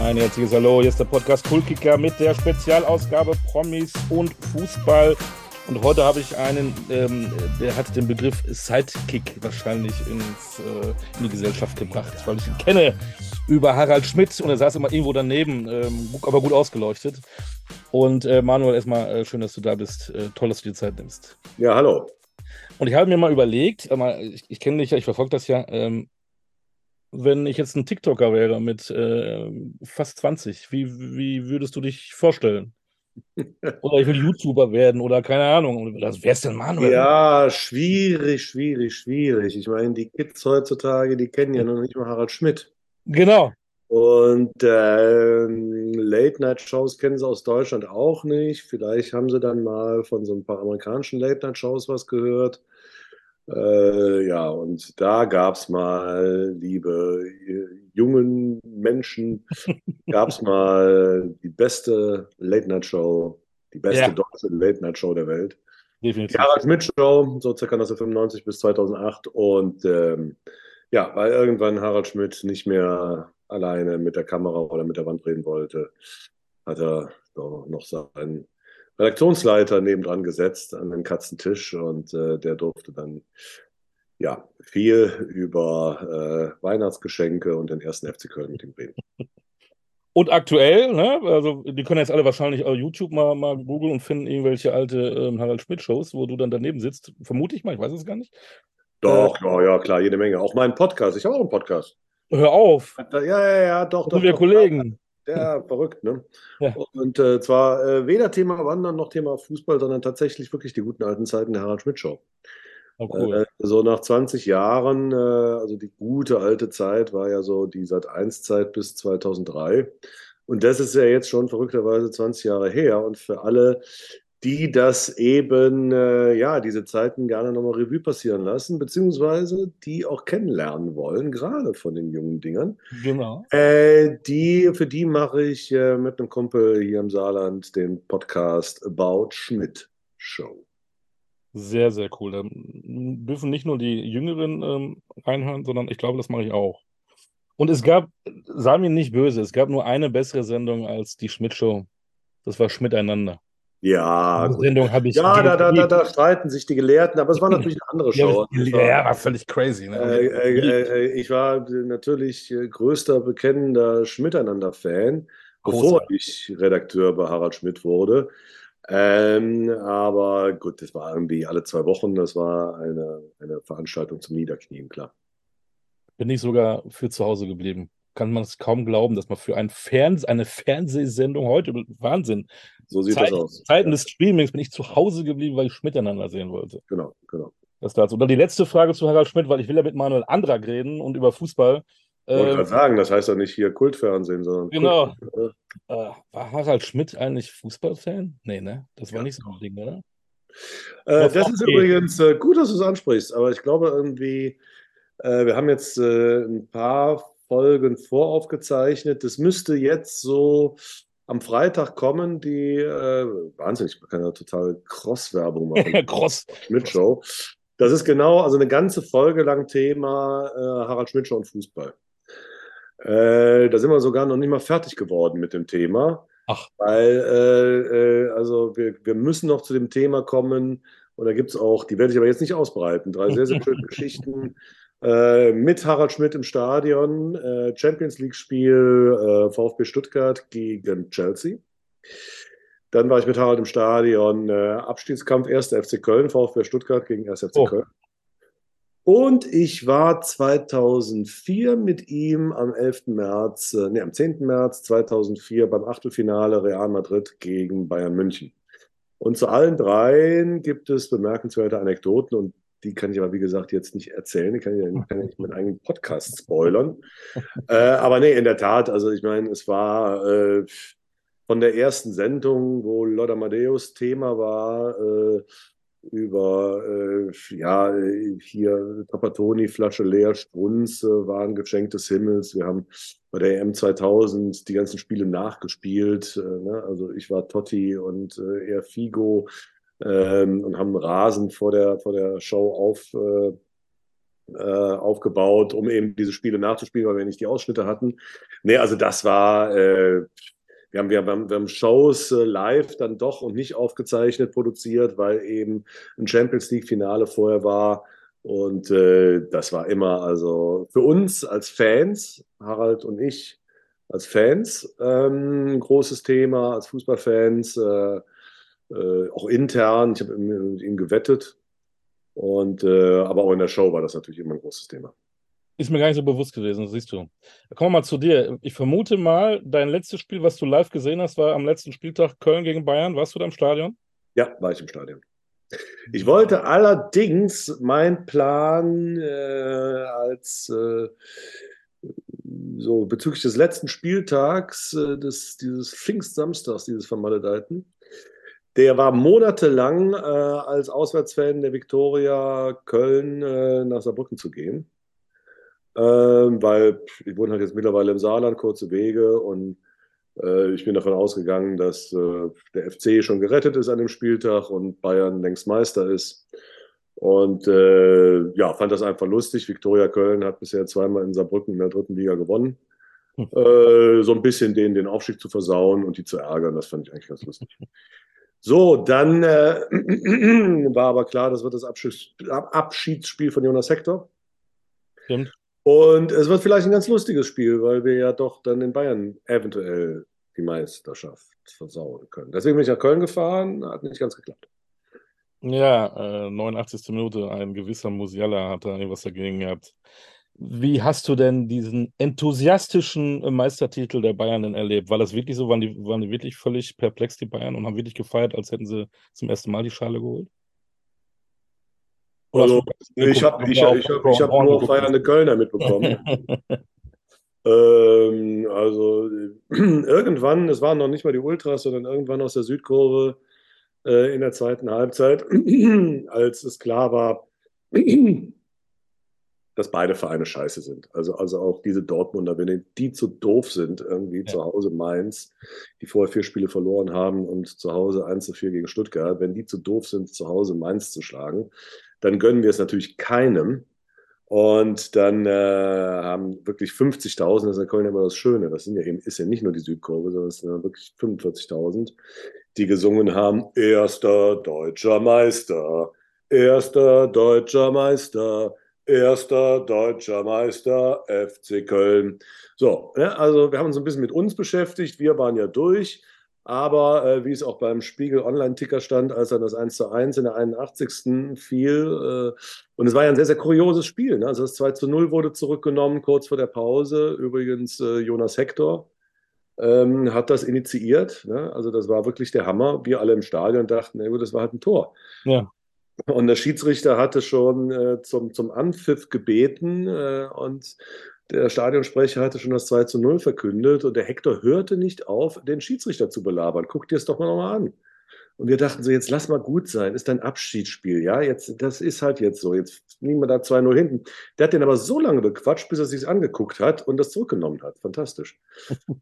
Ein herzliches Hallo, hier ist der Podcast Kultkicker mit der Spezialausgabe Promis und Fußball. Und heute habe ich einen, ähm, der hat den Begriff Sidekick wahrscheinlich ins, äh, in die Gesellschaft gebracht, weil ich ihn kenne über Harald Schmidt und er saß immer irgendwo daneben, ähm, aber gut ausgeleuchtet. Und äh, Manuel, erstmal äh, schön, dass du da bist. Äh, toll, dass du dir Zeit nimmst. Ja, hallo. Und ich habe mir mal überlegt, ich, ich kenne dich ja, ich verfolge das ja, ähm, wenn ich jetzt ein TikToker wäre mit äh, fast 20, wie, wie würdest du dich vorstellen? oder ich will YouTuber werden oder keine Ahnung. Wer ist denn Manuel? Ja, schwierig, schwierig, schwierig. Ich meine, die Kids heutzutage, die kennen ja noch nicht mal Harald Schmidt. Genau. Und äh, Late-Night-Shows kennen sie aus Deutschland auch nicht. Vielleicht haben sie dann mal von so ein paar amerikanischen Late-Night-Shows was gehört. Äh, ja, und da gab es mal, liebe äh, jungen Menschen, gab es mal die beste Late-Night-Show, die beste ja. deutsche Late-Night-Show der Welt. Definitiv. Die Harald Schmidt-Show, so circa 1995 bis 2008. Und ähm, ja, weil irgendwann Harald Schmidt nicht mehr alleine mit der Kamera oder mit der Wand reden wollte, hat er noch seinen Redaktionsleiter nebendran gesetzt an den Katzentisch und äh, der durfte dann ja viel über äh, Weihnachtsgeschenke und den ersten FC Köln mit ihm reden. Und aktuell, ne, also die können jetzt alle wahrscheinlich auf YouTube mal, mal googeln und finden irgendwelche alte ähm, Harald Schmidt-Shows, wo du dann daneben sitzt. Vermute ich mal, ich weiß es gar nicht. Doch, äh, ja, ja, klar, jede Menge. Auch mein Podcast. Ich habe auch einen Podcast. Hör auf. Ja, ja, ja, doch. Sind wir Kollegen. Ja, verrückt, ne? Ja. Und äh, zwar äh, weder Thema Wandern noch Thema Fußball, sondern tatsächlich wirklich die guten alten Zeiten der Harald Schmidt-Show. Oh, cool. äh, so nach 20 Jahren, äh, also die gute alte Zeit war ja so die seit 1 Zeit bis 2003. Und das ist ja jetzt schon verrückterweise 20 Jahre her. Und für alle, die das eben, äh, ja, diese Zeiten gerne nochmal Revue passieren lassen, beziehungsweise die auch kennenlernen wollen, gerade von den jungen Dingern. Genau. Äh, die, für die mache ich äh, mit einem Kumpel hier im Saarland den Podcast About Schmidt Show. Sehr, sehr cool. Da dürfen nicht nur die Jüngeren ähm, reinhören, sondern ich glaube, das mache ich auch. Und es gab, sei mir nicht böse, es gab nur eine bessere Sendung als die Schmidt Show. Das war Schmidt einander. Ja, Sendung habe ich. Ja, da, da, da, da, streiten sich die Gelehrten, aber es war natürlich eine andere Show. ja, war, ja, war völlig crazy. Ne? Äh, äh, äh, ich war natürlich äh, größter bekennender Schmiteinander-Fan, bevor ich Redakteur bei Harald Schmidt wurde. Ähm, aber gut, das war irgendwie alle zwei Wochen. Das war eine, eine Veranstaltung zum Niederknien, klar. Bin ich sogar für zu Hause geblieben kann man es kaum glauben, dass man für ein Fern eine Fernsehsendung heute, Wahnsinn. So sieht Zeit, das aus. Zeiten des Streamings bin ich zu Hause geblieben, weil ich miteinander sehen wollte. Genau, genau. Das dazu. Und dann die letzte Frage zu Harald Schmidt, weil ich will ja mit Manuel Andrag reden und über Fußball. Ich wollte äh, gerade sagen, das heißt ja nicht hier Kultfernsehen, sondern. Genau. Kult äh, war Harald Schmidt eigentlich Fußballfan? Nee, ne? Das war ja. nicht so ein Ding, oder? Äh, das ist übrigens äh, gut, dass du es ansprichst, aber ich glaube irgendwie, äh, wir haben jetzt äh, ein paar Folgen voraufgezeichnet. Das müsste jetzt so am Freitag kommen, die äh, wahnsinnig, man kann ja total Cross-Werbung machen. Cross. Schmidt-Show. Das ist genau, also eine ganze Folge lang Thema äh, Harald Schmidt-Show und Fußball. Äh, da sind wir sogar noch nicht mal fertig geworden mit dem Thema. Ach. Weil, äh, äh also wir, wir müssen noch zu dem Thema kommen. Und da gibt es auch, die werde ich aber jetzt nicht ausbreiten, drei sehr, sehr schöne Geschichten äh, mit Harald Schmidt im Stadion, äh, Champions League-Spiel äh, VfB Stuttgart gegen Chelsea. Dann war ich mit Harald im Stadion, äh, Abstiegskampf 1. FC Köln, VfB Stuttgart gegen 1. FC oh. Köln. Und ich war 2004 mit ihm am 11. März, äh, nee, am 10. März 2004 beim Achtelfinale Real Madrid gegen Bayern München. Und zu allen dreien gibt es bemerkenswerte Anekdoten und die kann ich aber, wie gesagt, jetzt nicht erzählen. Die kann ich, kann ich meinen eigenen Podcast spoilern. äh, aber nee, in der Tat, also ich meine, es war äh, von der ersten Sendung, wo Lothar Amadeus Thema war, äh, über, äh, ja, hier Papatoni, Flasche leer, Strunz äh, war ein Geschenk des Himmels. Wir haben bei der EM 2000 die ganzen Spiele nachgespielt. Äh, ne? Also ich war Totti und äh, er Figo ähm, und haben Rasen vor der, vor der Show auf, äh, äh, aufgebaut, um eben diese Spiele nachzuspielen, weil wir nicht die Ausschnitte hatten. Nee, also das war, äh, wir, haben, wir, haben, wir haben Shows äh, live dann doch und nicht aufgezeichnet produziert, weil eben ein Champions League-Finale vorher war. Und äh, das war immer, also für uns als Fans, Harald und ich, als Fans ähm, großes Thema, als Fußballfans, äh, äh, auch intern. Ich habe mit ihm gewettet. Und, äh, aber auch in der Show war das natürlich immer ein großes Thema. Ist mir gar nicht so bewusst gewesen, siehst du. Kommen wir mal zu dir. Ich vermute mal, dein letztes Spiel, was du live gesehen hast, war am letzten Spieltag Köln gegen Bayern. Warst du da im Stadion? Ja, war ich im Stadion. Ich wollte allerdings mein Plan äh, als äh, so bezüglich des letzten Spieltags äh, des, dieses Pfingstsamstags, dieses vermaledeiten, der war monatelang äh, als Auswärtsfan der Viktoria Köln äh, nach Saarbrücken zu gehen. Ähm, weil ich wohne halt jetzt mittlerweile im Saarland, kurze Wege und äh, ich bin davon ausgegangen, dass äh, der FC schon gerettet ist an dem Spieltag und Bayern längst Meister ist. Und äh, ja, fand das einfach lustig. Viktoria Köln hat bisher zweimal in Saarbrücken in der dritten Liga gewonnen. Hm. Äh, so ein bisschen denen den Aufstieg zu versauen und die zu ärgern, das fand ich eigentlich ganz lustig. So, dann äh, war aber klar, das wird das Abschieds Abschiedsspiel von Jonas Hector. Stimmt. Und es wird vielleicht ein ganz lustiges Spiel, weil wir ja doch dann in Bayern eventuell die Meisterschaft versauen können. Deswegen bin ich nach Köln gefahren, hat nicht ganz geklappt. Ja, äh, 89. Minute, ein gewisser Musiala hat da irgendwas dagegen gehabt. Wie hast du denn diesen enthusiastischen Meistertitel der Bayern denn erlebt? War das wirklich so? Waren die, waren die wirklich völlig perplex, die Bayern, und haben wirklich gefeiert, als hätten sie zum ersten Mal die Schale geholt? also, ich habe ich, ich hab, ich hab nur feiernde Kölner mitbekommen. ähm, also irgendwann, es waren noch nicht mal die Ultras, sondern irgendwann aus der Südkurve äh, in der zweiten Halbzeit, als es klar war, dass beide Vereine scheiße sind. Also, also auch diese Dortmunder, wenn die zu doof sind, irgendwie ja. zu Hause Mainz, die vorher vier Spiele verloren haben und zu Hause 1 zu 4 gegen Stuttgart, wenn die zu doof sind, zu Hause Mainz zu schlagen, dann gönnen wir es natürlich keinem. Und dann äh, haben wirklich 50.000, das ist in Köln immer das Schöne, das sind ja eben, ist ja nicht nur die Südkurve, sondern es sind ja wirklich 45.000, die gesungen haben, erster deutscher Meister, erster deutscher Meister, erster deutscher Meister, FC Köln. So, ja, also wir haben uns ein bisschen mit uns beschäftigt, wir waren ja durch, aber äh, wie es auch beim Spiegel Online-Ticker stand, als dann das 1 zu 1 in der 81. fiel, äh, und es war ja ein sehr, sehr kurioses Spiel. Ne? Also das 2 zu 0 wurde zurückgenommen kurz vor der Pause. Übrigens äh, Jonas Hector, ähm, hat das initiiert. Ne? Also das war wirklich der Hammer. Wir alle im Stadion dachten, na gut, das war halt ein Tor. Ja. Und der Schiedsrichter hatte schon äh, zum, zum Anpfiff gebeten äh, und der Stadionsprecher hatte schon das 2 zu 0 verkündet und der Hector hörte nicht auf, den Schiedsrichter zu belabern. Guck dir es doch mal nochmal an. Und wir dachten so, jetzt lass mal gut sein, ist ein Abschiedsspiel, ja, jetzt, das ist halt jetzt so, jetzt liegen wir da 2-0 hinten. Der hat den aber so lange bequatscht, bis er sich angeguckt hat und das zurückgenommen hat. Fantastisch.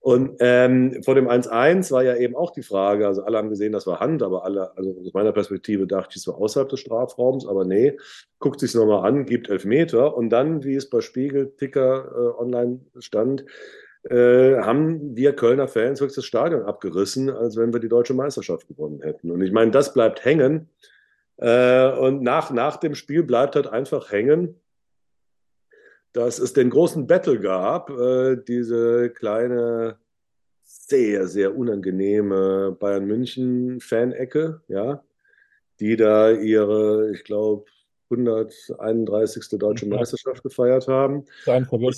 und ähm, vor dem 1-1 war ja eben auch die Frage, also alle haben gesehen, das war Hand, aber alle, also aus meiner Perspektive dachte ich, es war außerhalb des Strafraums, aber nee, guckt sich es nochmal an, gibt Elfmeter und dann, wie es bei Spiegel Ticker äh, online stand, äh, haben wir Kölner Fans wirklich das Stadion abgerissen, als wenn wir die deutsche Meisterschaft gewonnen hätten. Und ich meine, das bleibt hängen. Äh, und nach, nach dem Spiel bleibt halt einfach hängen, dass es den großen Battle gab, äh, diese kleine, sehr, sehr unangenehme Bayern München-Fanecke, ja, die da ihre, ich glaube, 131. deutsche Meisterschaft gefeiert haben.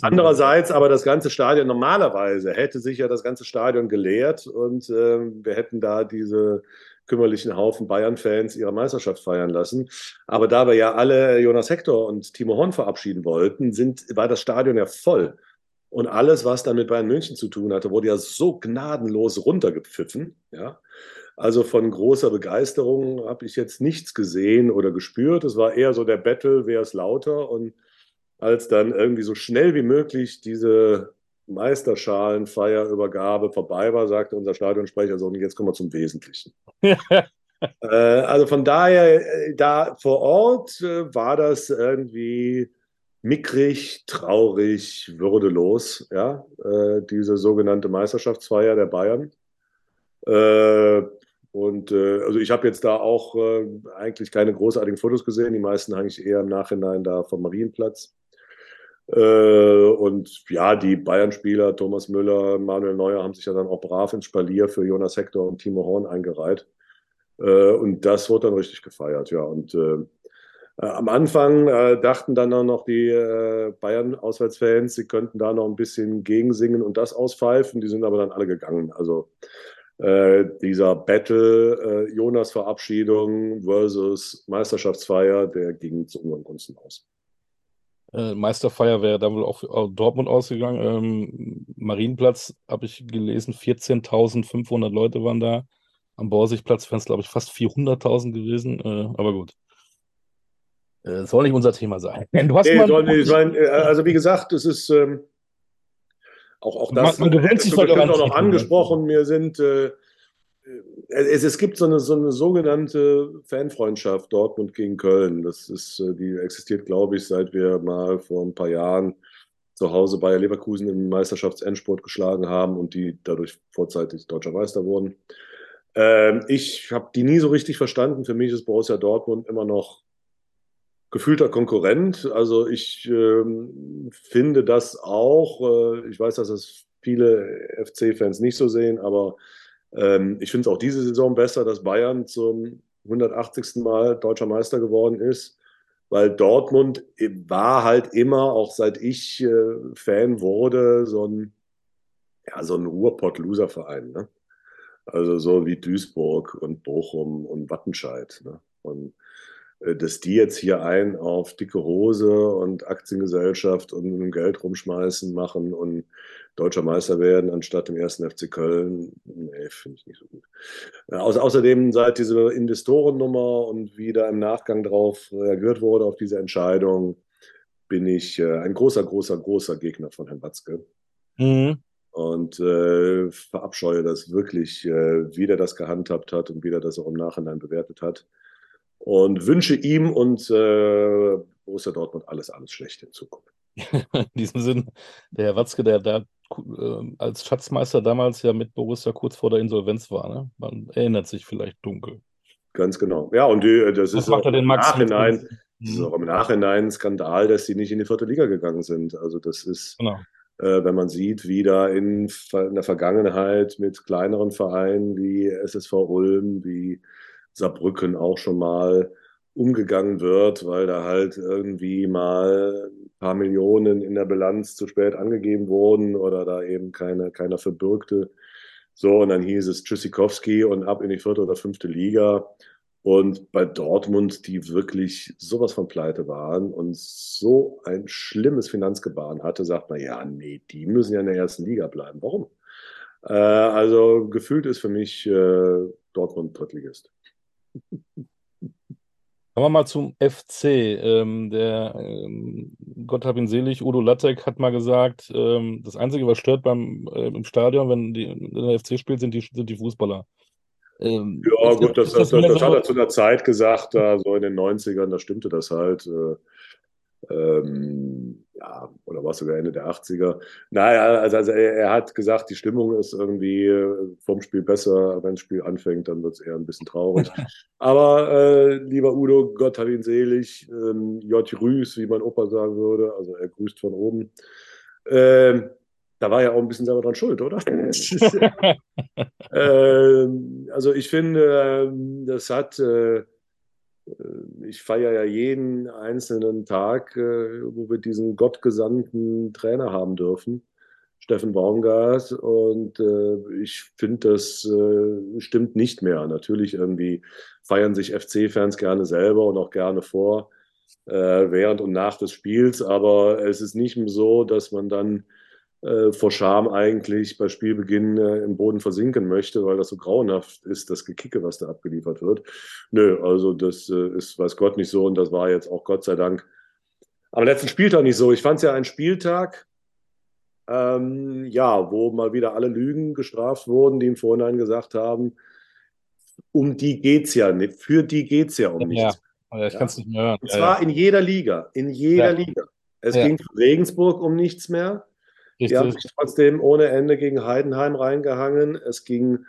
Andererseits aber das ganze Stadion, normalerweise hätte sich ja das ganze Stadion geleert und äh, wir hätten da diese kümmerlichen Haufen Bayern-Fans ihre Meisterschaft feiern lassen. Aber da wir ja alle Jonas Hector und Timo Horn verabschieden wollten, sind, war das Stadion ja voll. Und alles, was dann mit Bayern München zu tun hatte, wurde ja so gnadenlos runtergepfiffen. Ja. Also von großer Begeisterung habe ich jetzt nichts gesehen oder gespürt. Es war eher so der Battle, wer ist lauter. Und als dann irgendwie so schnell wie möglich diese Meisterschalenfeierübergabe vorbei war, sagte unser Stadionsprecher so, und jetzt kommen wir zum Wesentlichen. äh, also von daher, äh, da vor Ort äh, war das irgendwie mickrig, traurig, würdelos, ja, äh, diese sogenannte Meisterschaftsfeier der Bayern. Äh, und äh, also ich habe jetzt da auch äh, eigentlich keine großartigen Fotos gesehen, die meisten eigentlich eher im Nachhinein da vom Marienplatz. Äh, und ja, die Bayern-Spieler, Thomas Müller, Manuel Neuer, haben sich ja dann auch brav ins Spalier für Jonas Hector und Timo Horn eingereiht. Äh, und das wurde dann richtig gefeiert, ja. Und äh, am Anfang dachten dann auch noch die Bayern-Auswärtsfans, sie könnten da noch ein bisschen gegensingen und das auspfeifen. Die sind aber dann alle gegangen. Also dieser Battle Jonas Verabschiedung versus Meisterschaftsfeier, der ging zu unseren Gunsten aus. Äh, Meisterfeier wäre dann wohl auch für Dortmund ausgegangen. Ähm, Marienplatz habe ich gelesen, 14.500 Leute waren da. Am Borsigplatz wären es, glaube ich, fast 400.000 gewesen. Äh, aber gut. Äh, soll nicht unser Thema sein. Du hast nee, mal soll nicht sein. Äh, also, wie gesagt, es ist ähm, auch, auch das. Man, man gewöhnt sich auch noch angesprochen. Mir sind äh, äh, es, es, gibt so eine, so eine sogenannte Fanfreundschaft Dortmund gegen Köln. Das ist, äh, die existiert, glaube ich, seit wir mal vor ein paar Jahren zu Hause Bayer Leverkusen im Meisterschaftsendsport geschlagen haben und die dadurch vorzeitig deutscher Meister wurden. Ähm, ich habe die nie so richtig verstanden. Für mich ist Borussia Dortmund immer noch gefühlter Konkurrent. Also ich ähm, finde das auch. Äh, ich weiß, dass es viele FC-Fans nicht so sehen, aber ähm, ich finde es auch diese Saison besser, dass Bayern zum 180. Mal deutscher Meister geworden ist, weil Dortmund war halt immer, auch seit ich äh, Fan wurde, so ein, ja, so ein Ruhrpott-Loser-Verein. Ne? Also so wie Duisburg und Bochum und Wattenscheid. Ne? Und dass die jetzt hier ein auf dicke Hose und Aktiengesellschaft und Geld rumschmeißen machen und deutscher Meister werden, anstatt im ersten FC Köln, nee, finde ich nicht so gut. Äh, außerdem seit diese Investorennummer und wie da im Nachgang darauf reagiert wurde, auf diese Entscheidung, bin ich äh, ein großer, großer, großer Gegner von Herrn Watzke. Mhm. Und äh, verabscheue das wirklich, äh, wie der das gehandhabt hat und wie der das auch im Nachhinein bewertet hat und wünsche ihm und äh, Borussia Dortmund alles, alles Schlechte in Zukunft. in diesem Sinn, der Herr Watzke, der da äh, als Schatzmeister damals ja mit Borussia kurz vor der Insolvenz war, ne? man erinnert sich vielleicht dunkel. Ganz genau. Ja, und die, das Was ist auch im Nachhinein, das ist auch im Nachhinein ein Skandal, dass sie nicht in die vierte Liga gegangen sind. Also das ist, genau. äh, wenn man sieht, wie da in, in, der Vergangenheit mit kleineren Vereinen wie SSV Ulm, wie Saarbrücken auch schon mal umgegangen wird, weil da halt irgendwie mal ein paar Millionen in der Bilanz zu spät angegeben wurden oder da eben keine, keiner verbürgte. So, und dann hieß es Tschüssikowski und ab in die vierte oder fünfte Liga. Und bei Dortmund, die wirklich sowas von pleite waren und so ein schlimmes Finanzgebaren hatte, sagt man, ja, nee, die müssen ja in der ersten Liga bleiben. Warum? Äh, also gefühlt ist für mich äh, Dortmund Drittligist. Kommen wir mal zum FC. Ähm, der ähm, Gott hab ihn selig, Udo Lattek hat mal gesagt, ähm, das Einzige, was stört beim äh, im Stadion, wenn, die, wenn der FC spielt, sind die, sind die Fußballer. Ähm, ja, gut, das, das, das, das, hat er zu einer Zeit gesagt, da so in den 90ern, da stimmte das halt. Äh, ähm, ja, oder war es sogar Ende der 80er. Naja, also, also er, er, hat gesagt, die Stimmung ist irgendwie äh, vom Spiel besser. Wenn das Spiel anfängt, dann wird es eher ein bisschen traurig. Aber äh, lieber Udo, Gott hat ihn selig. Ähm, J. Rüß, wie mein Opa sagen würde. Also er grüßt von oben. Ähm, da war ja auch ein bisschen selber dran schuld, oder? ähm, also ich finde, ähm, das hat äh, äh, ich feiere ja jeden einzelnen Tag, äh, wo wir diesen gottgesandten Trainer haben dürfen, Steffen Baumgart. Und äh, ich finde, das stimmt nicht mehr. Natürlich irgendwie feiern sich FC-Fans gerne selber und auch gerne vor, während und nach des Spiels. Aber es ist nicht so, dass man dann äh, vor Scham eigentlich bei Spielbeginn äh, im Boden versinken möchte, weil das so grauenhaft ist, das Gekicke, was da abgeliefert wird. Nö, also das äh, ist, weiß Gott, nicht so und das war jetzt auch Gott sei Dank am letzten Spieltag nicht so. Ich fand es ja ein Spieltag, ähm, ja, wo mal wieder alle Lügen gestraft wurden, die im Vorhinein gesagt haben, um die geht es ja nicht, für die geht es ja um nichts. Ja, ich kann es nicht mehr hören. Und zwar ja, ja. in jeder Liga, in jeder Liga. Es ja. ging für Regensburg um nichts mehr. Richtig. Die haben sich trotzdem ohne Ende gegen Heidenheim reingehangen. Es ging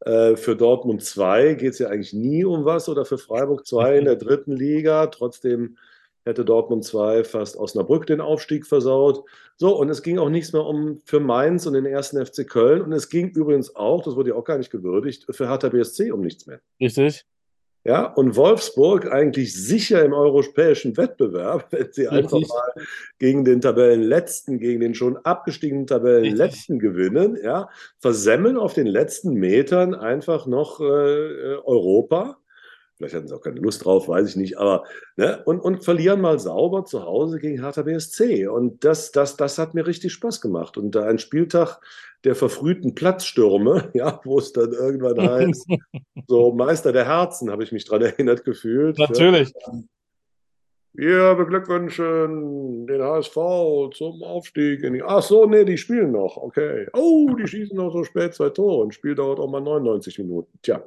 äh, für Dortmund 2, geht es ja eigentlich nie um was, oder für Freiburg 2 in der dritten Liga. Trotzdem hätte Dortmund 2 fast Osnabrück den Aufstieg versaut. So, und es ging auch nichts mehr um für Mainz und den ersten FC Köln. Und es ging übrigens auch, das wurde ja auch gar nicht gewürdigt, für Hertha BSC um nichts mehr. Richtig. Ja, und Wolfsburg eigentlich sicher im europäischen Wettbewerb, wenn sie Richtig. einfach mal gegen den Tabellenletzten, gegen den schon abgestiegenen Tabellenletzten Richtig. gewinnen, ja, versemmeln auf den letzten Metern einfach noch äh, äh Europa Vielleicht hatten sie auch keine Lust drauf, weiß ich nicht. Aber ne? und, und verlieren mal sauber zu Hause gegen Hertha BSC. Und das, das, das hat mir richtig Spaß gemacht. Und ein Spieltag der verfrühten Platzstürme, ja, wo es dann irgendwann heißt, so Meister der Herzen, habe ich mich daran erinnert gefühlt. Natürlich. Ja. Wir beglückwünschen den HSV zum Aufstieg. In die Ach so, nee, die spielen noch. Okay. Oh, die schießen noch so spät zwei Tore und Spiel dauert auch mal 99 Minuten. Tja,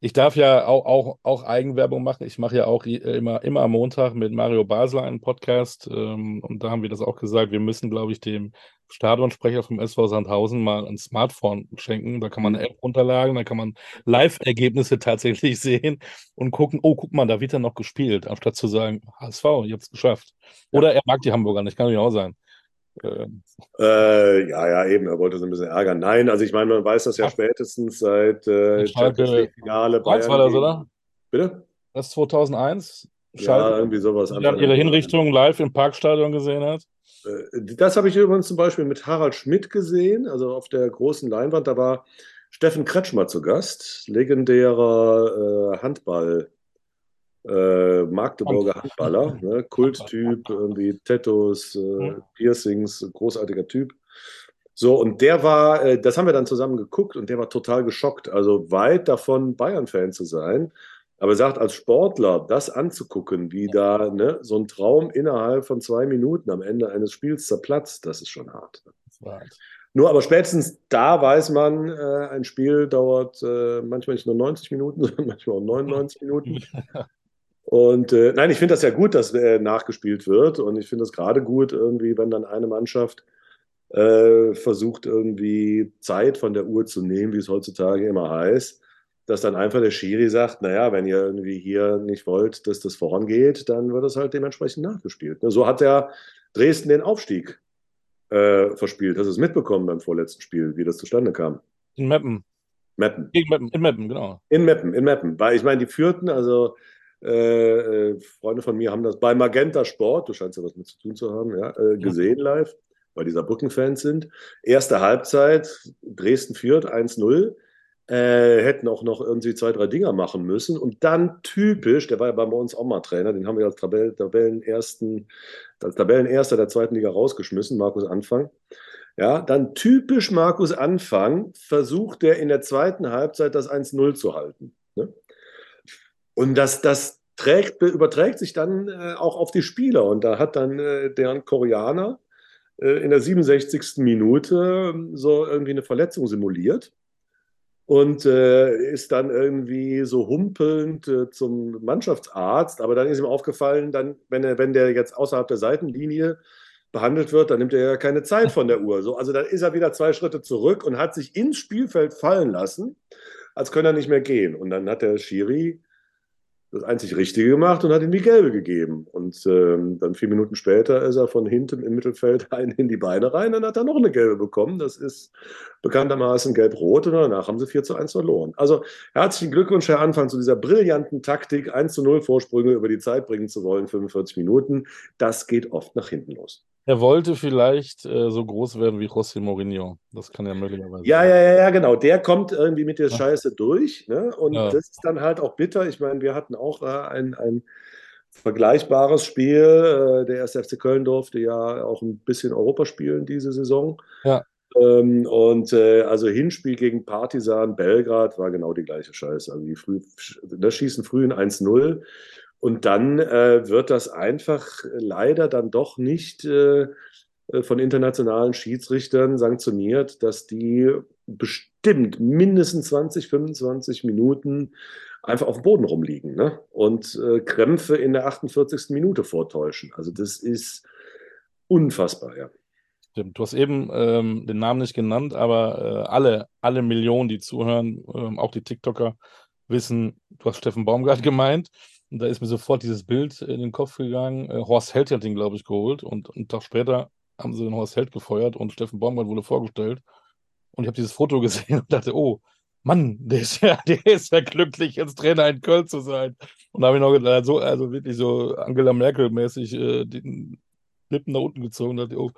ich darf ja auch, auch, auch Eigenwerbung machen. Ich mache ja auch immer, immer am Montag mit Mario Basler einen Podcast. Ähm, und da haben wir das auch gesagt. Wir müssen, glaube ich, dem Stadionsprecher vom SV Sandhausen mal ein Smartphone schenken. Da kann man eine App runterladen, da kann man Live-Ergebnisse tatsächlich sehen und gucken, oh, guck mal, da wird er noch gespielt, anstatt zu sagen, HSV, ich habe es geschafft. Oder er mag die Hamburger nicht, kann ja auch sein. Ähm. Äh, ja, ja, eben, er wollte so ein bisschen ärgern. Nein, also ich meine, man weiß das ja Ach. spätestens seit äh, Finale Bayern. war das, oder? Bitte? Das ist 2001. Schalke, ja, irgendwie sowas. Die ihre Hinrichtung live im Parkstadion gesehen hat. Äh, das habe ich übrigens zum Beispiel mit Harald Schmidt gesehen, also auf der großen Leinwand. Da war Steffen Kretschmer zu Gast, legendärer äh, Handball- äh, Magdeburger Handballer, ne? Kulttyp, irgendwie Tattoos, äh, Piercings, großartiger Typ. So, und der war, äh, das haben wir dann zusammen geguckt und der war total geschockt. Also weit davon, Bayern-Fan zu sein. Aber er sagt, als Sportler das anzugucken, wie da ne, so ein Traum innerhalb von zwei Minuten am Ende eines Spiels zerplatzt, das ist schon hart. hart. Nur aber spätestens da weiß man, äh, ein Spiel dauert äh, manchmal nicht nur 90 Minuten, sondern manchmal auch 99 Minuten. Und äh, nein, ich finde das ja gut, dass äh, nachgespielt wird. Und ich finde es gerade gut, irgendwie, wenn dann eine Mannschaft äh, versucht, irgendwie Zeit von der Uhr zu nehmen, wie es heutzutage immer heißt, dass dann einfach der Schiri sagt, naja, wenn ihr irgendwie hier nicht wollt, dass das vorangeht, dann wird das halt dementsprechend nachgespielt. So hat ja Dresden den Aufstieg äh, verspielt. Hast du es mitbekommen beim vorletzten Spiel, wie das zustande kam? In Meppen. Meppen. Gegen Meppen, in Meppen, genau. In Meppen, in Meppen. Weil ich meine, die führten, also äh, äh, Freunde von mir haben das bei Magenta Sport, du scheinst ja was mit zu tun zu haben, ja, äh, gesehen live, weil die Saarbrücken-Fans sind. Erste Halbzeit, Dresden führt 1-0. Äh, hätten auch noch irgendwie zwei, drei Dinger machen müssen. Und dann typisch, der war ja bei uns auch mal Trainer, den haben wir als Tabell, Tabellenersten, als Tabellenerster der zweiten Liga rausgeschmissen, Markus Anfang. Ja, dann typisch Markus Anfang versucht er in der zweiten Halbzeit das 1-0 zu halten. Und das, das trägt, überträgt sich dann äh, auch auf die Spieler. Und da hat dann äh, deren Koreaner äh, in der 67. Minute ähm, so irgendwie eine Verletzung simuliert und äh, ist dann irgendwie so humpelnd äh, zum Mannschaftsarzt. Aber dann ist ihm aufgefallen, dann, wenn, er, wenn der jetzt außerhalb der Seitenlinie behandelt wird, dann nimmt er ja keine Zeit von der Uhr. So, also dann ist er wieder zwei Schritte zurück und hat sich ins Spielfeld fallen lassen, als könne er nicht mehr gehen. Und dann hat der Schiri das einzig Richtige gemacht und hat ihm die gelbe gegeben. Und ähm, dann vier Minuten später ist er von hinten im Mittelfeld ein in die Beine rein, dann hat er noch eine gelbe bekommen. Das ist bekanntermaßen gelb-rot und danach haben sie 4 zu 1 verloren. Also herzlichen Glückwunsch, Herr Anfang, zu dieser brillanten Taktik, 1 zu 0 Vorsprünge über die Zeit bringen zu wollen, 45 Minuten. Das geht oft nach hinten los. Er wollte vielleicht äh, so groß werden wie José Mourinho. Das kann ja möglicherweise. Ja, ja, ja, ja, genau. Der kommt irgendwie mit der Scheiße durch. Ne? Und ja. das ist dann halt auch bitter. Ich meine, wir hatten auch äh, ein, ein vergleichbares Spiel. Äh, der erste FC Köln durfte ja auch ein bisschen Europa spielen diese Saison. Ja. Ähm, und äh, also Hinspiel gegen Partisan Belgrad war genau die gleiche Scheiße. Also die früh, das schießen früh in 1-0 und dann äh, wird das einfach leider dann doch nicht äh, von internationalen Schiedsrichtern sanktioniert, dass die bestimmt mindestens 20, 25 Minuten einfach auf dem Boden rumliegen ne? und äh, Krämpfe in der 48. Minute vortäuschen. Also das ist unfassbar, ja. Stimmt. Du hast eben ähm, den Namen nicht genannt, aber äh, alle, alle Millionen, die zuhören, ähm, auch die TikToker, wissen, du hast Steffen Baumgart gemeint. Und da ist mir sofort dieses Bild in den Kopf gegangen. Äh, Horst Held hat ihn, glaube ich, geholt. Und einen Tag später haben sie den Horst Held gefeuert und Steffen Baumgart wurde vorgestellt. Und ich habe dieses Foto gesehen und dachte, oh, Mann, der ist ja, der ist ja glücklich, jetzt Trainer in Köln zu sein. Und da habe ich noch gedacht, so, also wirklich so Angela Merkel-mäßig äh, den Lippen nach unten gezogen und dachte, oh,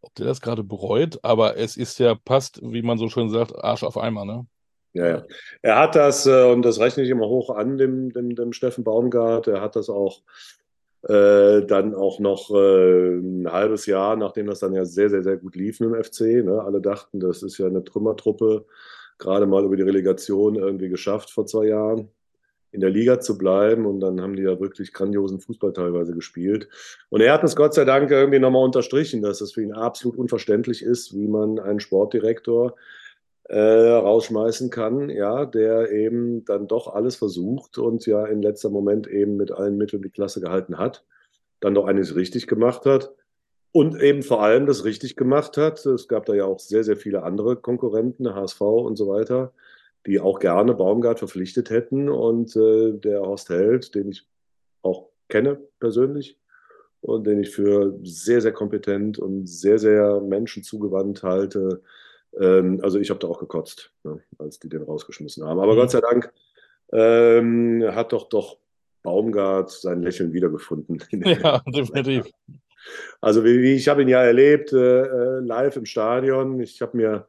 ob der das gerade bereut, aber es ist ja, passt, wie man so schön sagt, Arsch auf Eimer, ne? Ja, ja. Er hat das, äh, und das rechne ich immer hoch an, dem, dem, dem Steffen Baumgart, er hat das auch äh, dann auch noch äh, ein halbes Jahr, nachdem das dann ja sehr, sehr, sehr gut lief im FC. Ne? Alle dachten, das ist ja eine Trümmertruppe, gerade mal über die Relegation irgendwie geschafft vor zwei Jahren in der Liga zu bleiben. Und dann haben die ja wirklich grandiosen Fußball teilweise gespielt. Und er hat es Gott sei Dank irgendwie nochmal unterstrichen, dass es für ihn absolut unverständlich ist, wie man einen Sportdirektor äh, rausschmeißen kann, ja, der eben dann doch alles versucht und ja in letzter Moment eben mit allen Mitteln die Klasse gehalten hat, dann doch eines richtig gemacht hat und eben vor allem das richtig gemacht hat. Es gab da ja auch sehr, sehr viele andere Konkurrenten, HSV und so weiter, die auch gerne Baumgart verpflichtet hätten. Und äh, der Horst Held, den ich auch kenne persönlich und den ich für sehr, sehr kompetent und sehr, sehr menschenzugewandt halte. Ähm, also ich habe da auch gekotzt, ne, als die den rausgeschmissen haben. Aber mhm. Gott sei Dank ähm, hat doch doch Baumgart sein Lächeln wiedergefunden. Ja, definitiv. Also wie, wie ich habe ihn ja erlebt, äh, äh live im Stadion. Ich habe mir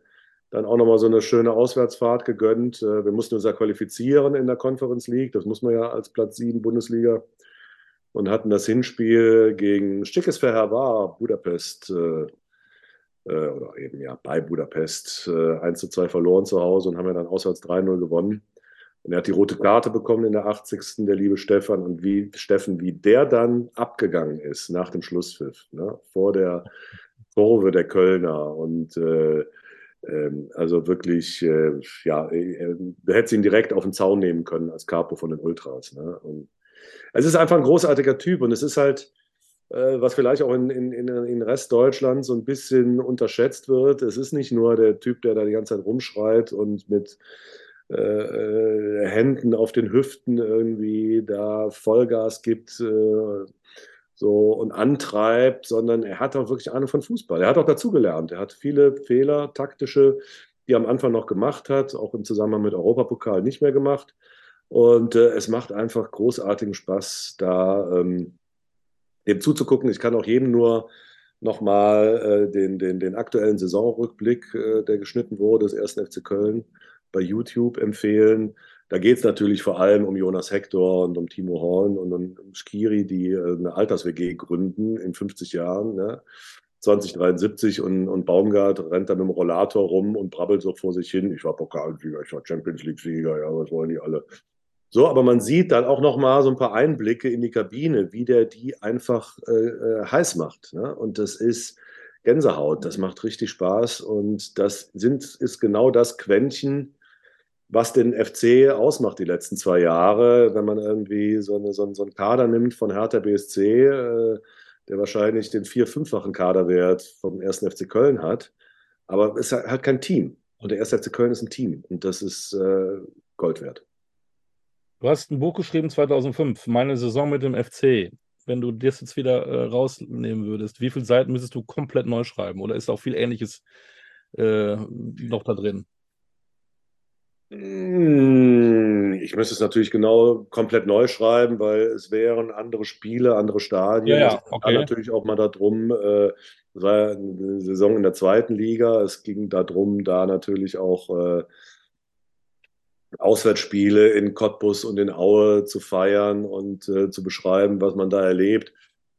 dann auch nochmal so eine schöne Auswärtsfahrt gegönnt. Äh, wir mussten uns ja qualifizieren in der Conference League. Das muss man ja als Platz 7 Bundesliga. Und hatten das Hinspiel gegen Stickes war Budapest, äh, äh, oder eben ja bei Budapest, äh, 1 zu 2 verloren zu Hause und haben ja dann auswärts 3-0 gewonnen. Und er hat die rote Karte bekommen in der 80. der liebe Stefan. Und wie Steffen, wie der dann abgegangen ist nach dem Schlusspfiff, ne, vor der Kurve der Kölner und äh, ähm, also wirklich, äh, ja, äh, du hättest ihn direkt auf den Zaun nehmen können als Capo von den Ultras. Ne? Und es ist einfach ein großartiger Typ und es ist halt, äh, was vielleicht auch in, in, in Rest Deutschland so ein bisschen unterschätzt wird. Es ist nicht nur der Typ, der da die ganze Zeit rumschreit und mit äh, äh Händen auf den Hüften irgendwie da Vollgas gibt. Äh, so und antreibt, sondern er hat auch wirklich Ahnung von Fußball. Er hat auch dazugelernt. Er hat viele Fehler, taktische, die er am Anfang noch gemacht hat, auch im Zusammenhang mit Europapokal nicht mehr gemacht. Und äh, es macht einfach großartigen Spaß, da ähm, dem zuzugucken. Ich kann auch jedem nur nochmal äh, den, den, den aktuellen Saisonrückblick, äh, der geschnitten wurde, des 1. FC Köln, bei YouTube empfehlen. Da geht es natürlich vor allem um Jonas Hector und um Timo Horn und um Skiri, die äh, eine Alters-WG gründen in 50 Jahren. Ne? 2073 und, und Baumgart rennt da mit dem Rollator rum und brabbelt so vor sich hin. Ich war Pokalsieger, ich war Champions League-Sieger, ja, was wollen die alle? So, aber man sieht dann auch noch mal so ein paar Einblicke in die Kabine, wie der die einfach äh, äh, heiß macht. Ne? Und das ist Gänsehaut, das macht richtig Spaß und das sind, ist genau das Quäntchen, was den FC ausmacht die letzten zwei Jahre, wenn man irgendwie so, eine, so, so einen Kader nimmt von Hertha BSC, äh, der wahrscheinlich den vier-, fünffachen Kaderwert vom 1. FC Köln hat. Aber es hat kein Team. Und der 1. FC Köln ist ein Team. Und das ist äh, Gold wert. Du hast ein Buch geschrieben 2005, meine Saison mit dem FC. Wenn du das jetzt wieder äh, rausnehmen würdest, wie viele Seiten müsstest du komplett neu schreiben? Oder ist auch viel Ähnliches äh, noch da drin? Hm, ich müsste es natürlich genau komplett neu schreiben, weil es wären andere Spiele, andere Stadien. Ja, ja, okay. Es natürlich auch mal darum, äh, es war ja eine Saison in der zweiten Liga. Es ging darum, da natürlich auch äh, Auswärtsspiele in Cottbus und in Aue zu feiern und äh, zu beschreiben, was man da erlebt.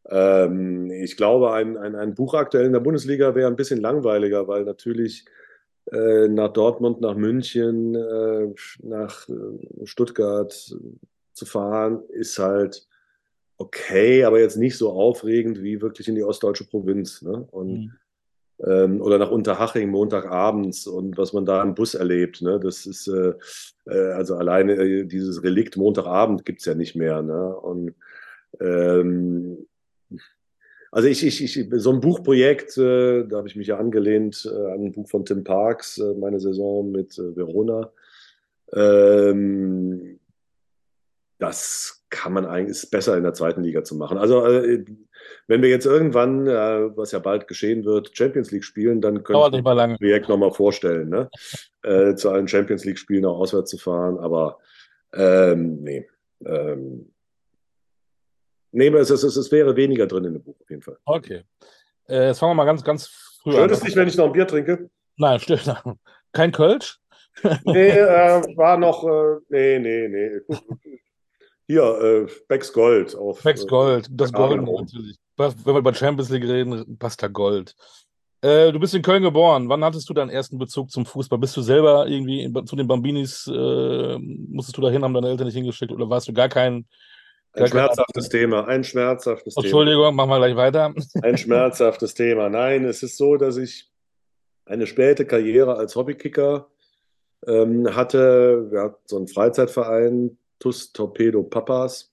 Ähm, ich glaube, ein, ein, ein Buch aktuell in der Bundesliga wäre ein bisschen langweiliger, weil natürlich äh, nach Dortmund, nach München, äh, nach äh, Stuttgart zu fahren, ist halt okay, aber jetzt nicht so aufregend wie wirklich in die ostdeutsche Provinz. Ne? Und mhm. Ähm, oder nach Unterhaching Montagabends und was man da im Bus erlebt. Ne? Das ist äh, äh also alleine äh, dieses Relikt Montagabend gibt es ja nicht mehr. Ne? Und ähm, also ich, ich, ich, so ein Buchprojekt, äh, da habe ich mich ja angelehnt äh, an ein Buch von Tim Parks, äh, meine Saison mit Verona. Ähm, das kann man eigentlich, ist besser in der zweiten Liga zu machen. Also äh, wenn wir jetzt irgendwann, äh, was ja bald geschehen wird, Champions League spielen, dann können wir das Projekt nochmal vorstellen, ne? äh, zu allen Champions League Spielen auch auswärts zu fahren. Aber ähm, nee. Ähm, nee, es, es, es, wäre weniger drin in dem Buch auf jeden Fall. Okay. Äh, jetzt fangen wir mal ganz, ganz früh Stört an. Stört es nicht, wenn ich noch ein Bier trinke? Nein, stört. Kein Kölsch? nee, äh, war noch, äh, nee, nee, nee. Hier, äh, Becks Gold. Auf, Becks äh, Gold, das Gold natürlich. Wenn wir über Champions League reden, passt da Gold. Äh, du bist in Köln geboren. Wann hattest du deinen ersten Bezug zum Fußball? Bist du selber irgendwie zu den Bambinis, äh, musstest du dahin, haben deine Eltern nicht hingeschickt oder warst du gar kein. Gar ein schmerzhaftes kein... Thema, ein schmerzhaftes Entschuldigung, Thema. machen wir gleich weiter. Ein schmerzhaftes Thema. Nein, es ist so, dass ich eine späte Karriere als Hobbykicker ähm, hatte. Wir hatten so einen Freizeitverein, TUS Torpedo Papas.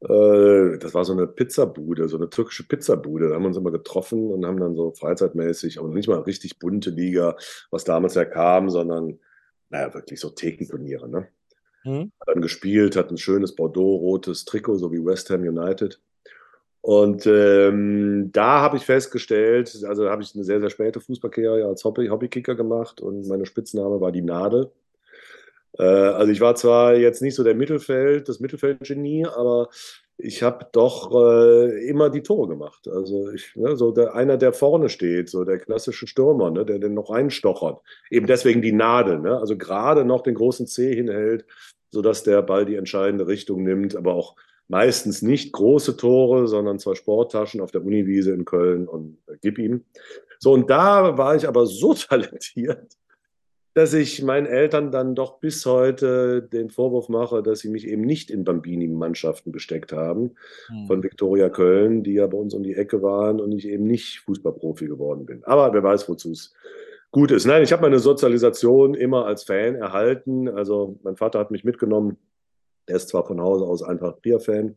Äh, das war so eine Pizzabude, so eine türkische Pizzabude. Da haben wir uns immer getroffen und haben dann so freizeitmäßig, aber nicht mal richtig bunte Liga, was damals ja kam, sondern naja, wirklich so Thekenturniere. Ne? Mhm. Dann gespielt, hat ein schönes Bordeaux-rotes Trikot, so wie West Ham United. Und ähm, da habe ich festgestellt, also habe ich eine sehr, sehr späte Fußballkarriere als Hobby, Hobbykicker gemacht und meine Spitzname war die Nadel. Äh, also ich war zwar jetzt nicht so der Mittelfeld, das Mittelfeldgenie, aber ich habe doch äh, immer die Tore gemacht. Also ich, ne, so der, einer, der vorne steht, so der klassische Stürmer, ne, der den noch reinstochert. Eben deswegen die Nadel, ne? also gerade noch den großen C hinhält, sodass der Ball die entscheidende Richtung nimmt, aber auch meistens nicht große Tore, sondern zwar Sporttaschen auf der Uniwiese in Köln und äh, gib ihm. So, und da war ich aber so talentiert, dass ich meinen Eltern dann doch bis heute den Vorwurf mache, dass sie mich eben nicht in Bambini-Mannschaften gesteckt haben hm. von Viktoria Köln, die ja bei uns um die Ecke waren und ich eben nicht Fußballprofi geworden bin. Aber wer weiß, wozu es gut ist. Nein, ich habe meine Sozialisation immer als Fan erhalten. Also mein Vater hat mich mitgenommen. Er ist zwar von Hause aus einfach Trier-Fan,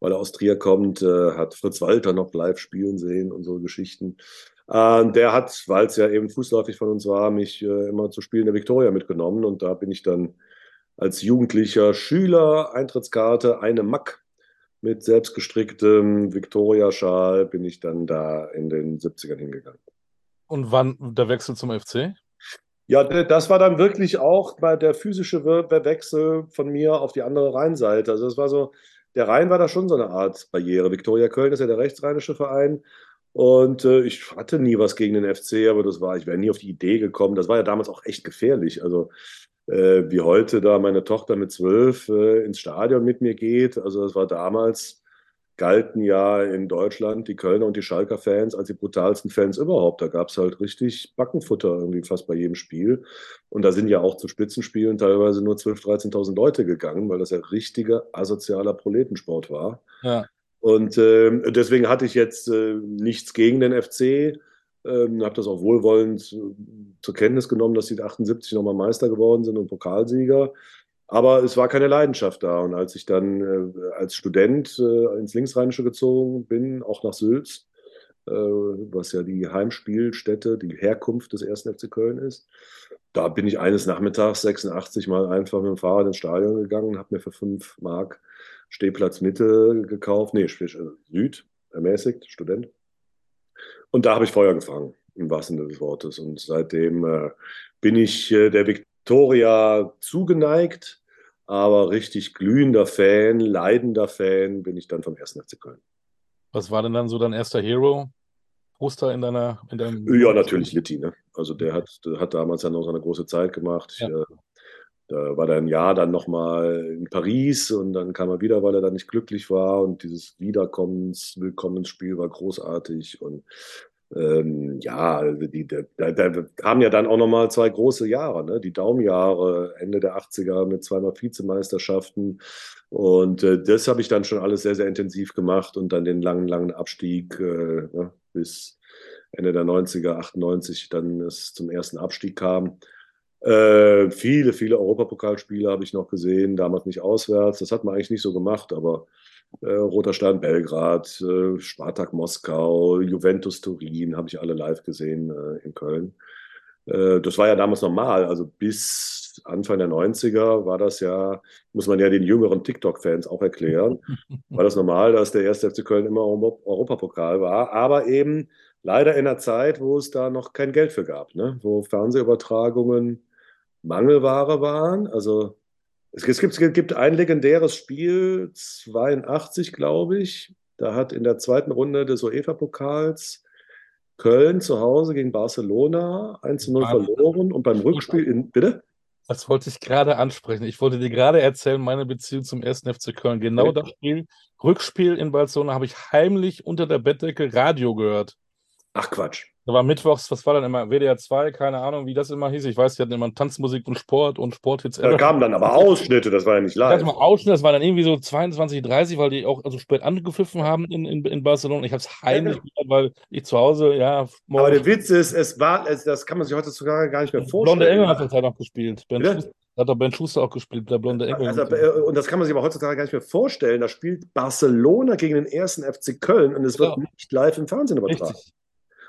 weil er aus Trier kommt, äh, hat Fritz Walter noch live spielen sehen und so Geschichten. Äh, der hat, weil es ja eben fußläufig von uns war, mich äh, immer zu Spielen der Viktoria mitgenommen. Und da bin ich dann als jugendlicher Schüler, Eintrittskarte, eine Mack mit selbstgestricktem Viktoria-Schal, bin ich dann da in den 70ern hingegangen. Und wann der Wechsel zum FC? Ja, das war dann wirklich auch bei der physische Wechsel von mir auf die andere Rheinseite. Also es war so, der Rhein war da schon so eine Art Barriere. Viktoria Köln ist ja der rechtsrheinische Verein und äh, ich hatte nie was gegen den FC, aber das war, ich wäre nie auf die Idee gekommen. Das war ja damals auch echt gefährlich. Also äh, wie heute da meine Tochter mit zwölf äh, ins Stadion mit mir geht. Also das war damals, galten ja in Deutschland die Kölner und die Schalker Fans als die brutalsten Fans überhaupt. Da gab es halt richtig Backenfutter irgendwie fast bei jedem Spiel. Und da sind ja auch zu Spitzenspielen teilweise nur 12.000, 13.000 Leute gegangen, weil das ja richtiger asozialer Proletensport war. Ja. Und äh, deswegen hatte ich jetzt äh, nichts gegen den FC. Ähm, habe das auch wohlwollend äh, zur Kenntnis genommen, dass sie 78 nochmal Meister geworden sind und Pokalsieger. Aber es war keine Leidenschaft da. Und als ich dann äh, als Student äh, ins Linksrheinische gezogen bin, auch nach Sülz, was ja die Heimspielstätte, die Herkunft des ersten FC Köln ist, da bin ich eines Nachmittags 86 mal einfach mit dem Fahrrad ins Stadion gegangen, habe mir für 5 Mark Stehplatz Mitte gekauft, nee, also Süd, ermäßigt, Student. Und da habe ich Feuer gefangen, im wahrsten Sinne des Wortes. Und seitdem äh, bin ich äh, der Victoria zugeneigt, aber richtig glühender Fan, leidender Fan bin ich dann vom 1. FC Köln. Was war denn dann so dein erster Hero? Poster in deiner in deinem Ja, natürlich Litti, ne? Also der hat, der hat damals ja noch seine große Zeit gemacht. Ja. Ich, äh, da war er ein Jahr dann nochmal in Paris und dann kam er wieder, weil er da nicht glücklich war. Und dieses Wiederkommens, Willkommensspiel war großartig. Und ähm, ja, also die, da, da, kamen ja dann auch nochmal zwei große Jahre, ne? die Daumenjahre, Ende der 80er mit zweimal Vizemeisterschaften. Und äh, das habe ich dann schon alles sehr, sehr intensiv gemacht und dann den langen, langen Abstieg äh, ne? bis Ende der 90er, 98 dann es zum ersten Abstieg kam. Äh, viele, viele Europapokalspiele habe ich noch gesehen, damals nicht auswärts. Das hat man eigentlich nicht so gemacht, aber äh, Roter Stern Belgrad, äh, Spartak Moskau, Juventus Turin habe ich alle live gesehen äh, in Köln. Äh, das war ja damals normal, also bis Anfang der 90er war das ja, muss man ja den jüngeren TikTok-Fans auch erklären, war das normal, dass der erste FC Köln immer Europapokal war, aber eben leider in einer Zeit, wo es da noch kein Geld für gab, ne? wo Fernsehübertragungen Mangelware waren. Also es, gibt, es gibt ein legendäres Spiel, 82 glaube ich, da hat in der zweiten Runde des UEFA-Pokals Köln zu Hause gegen Barcelona 1 zu 0 verloren und beim Rückspiel in, bitte? Das wollte ich gerade ansprechen. Ich wollte dir gerade erzählen, meine Beziehung zum ersten FC Köln. Genau das Spiel, Rückspiel in Barcelona, habe ich heimlich unter der Bettdecke Radio gehört. Ach Quatsch. Da war mittwochs, was war dann immer? WDR 2, keine Ahnung, wie das immer hieß. Ich weiß, die hatten immer Tanzmusik und Sport und Sporthits. Da kamen dann aber Ausschnitte, das war ja nicht live. War Ausschnitte, das war dann irgendwie so 22, 30, weil die auch also spät angepfiffen haben in, in, in Barcelona. Ich habe es heimlich ja, weil ich zu Hause, ja. Aber der Witz ist, es war, es, das kann man sich heute sogar gar nicht mehr vorstellen. Blonde Engel hat das halt noch gespielt. Ben Schuster, hat doch Ben Schuster auch gespielt, der blonde Engel. Also, und das kann man sich aber heutzutage gar nicht mehr vorstellen. Da spielt Barcelona gegen den ersten FC Köln und es wird ja. nicht live im Fernsehen übertragen. Richtig.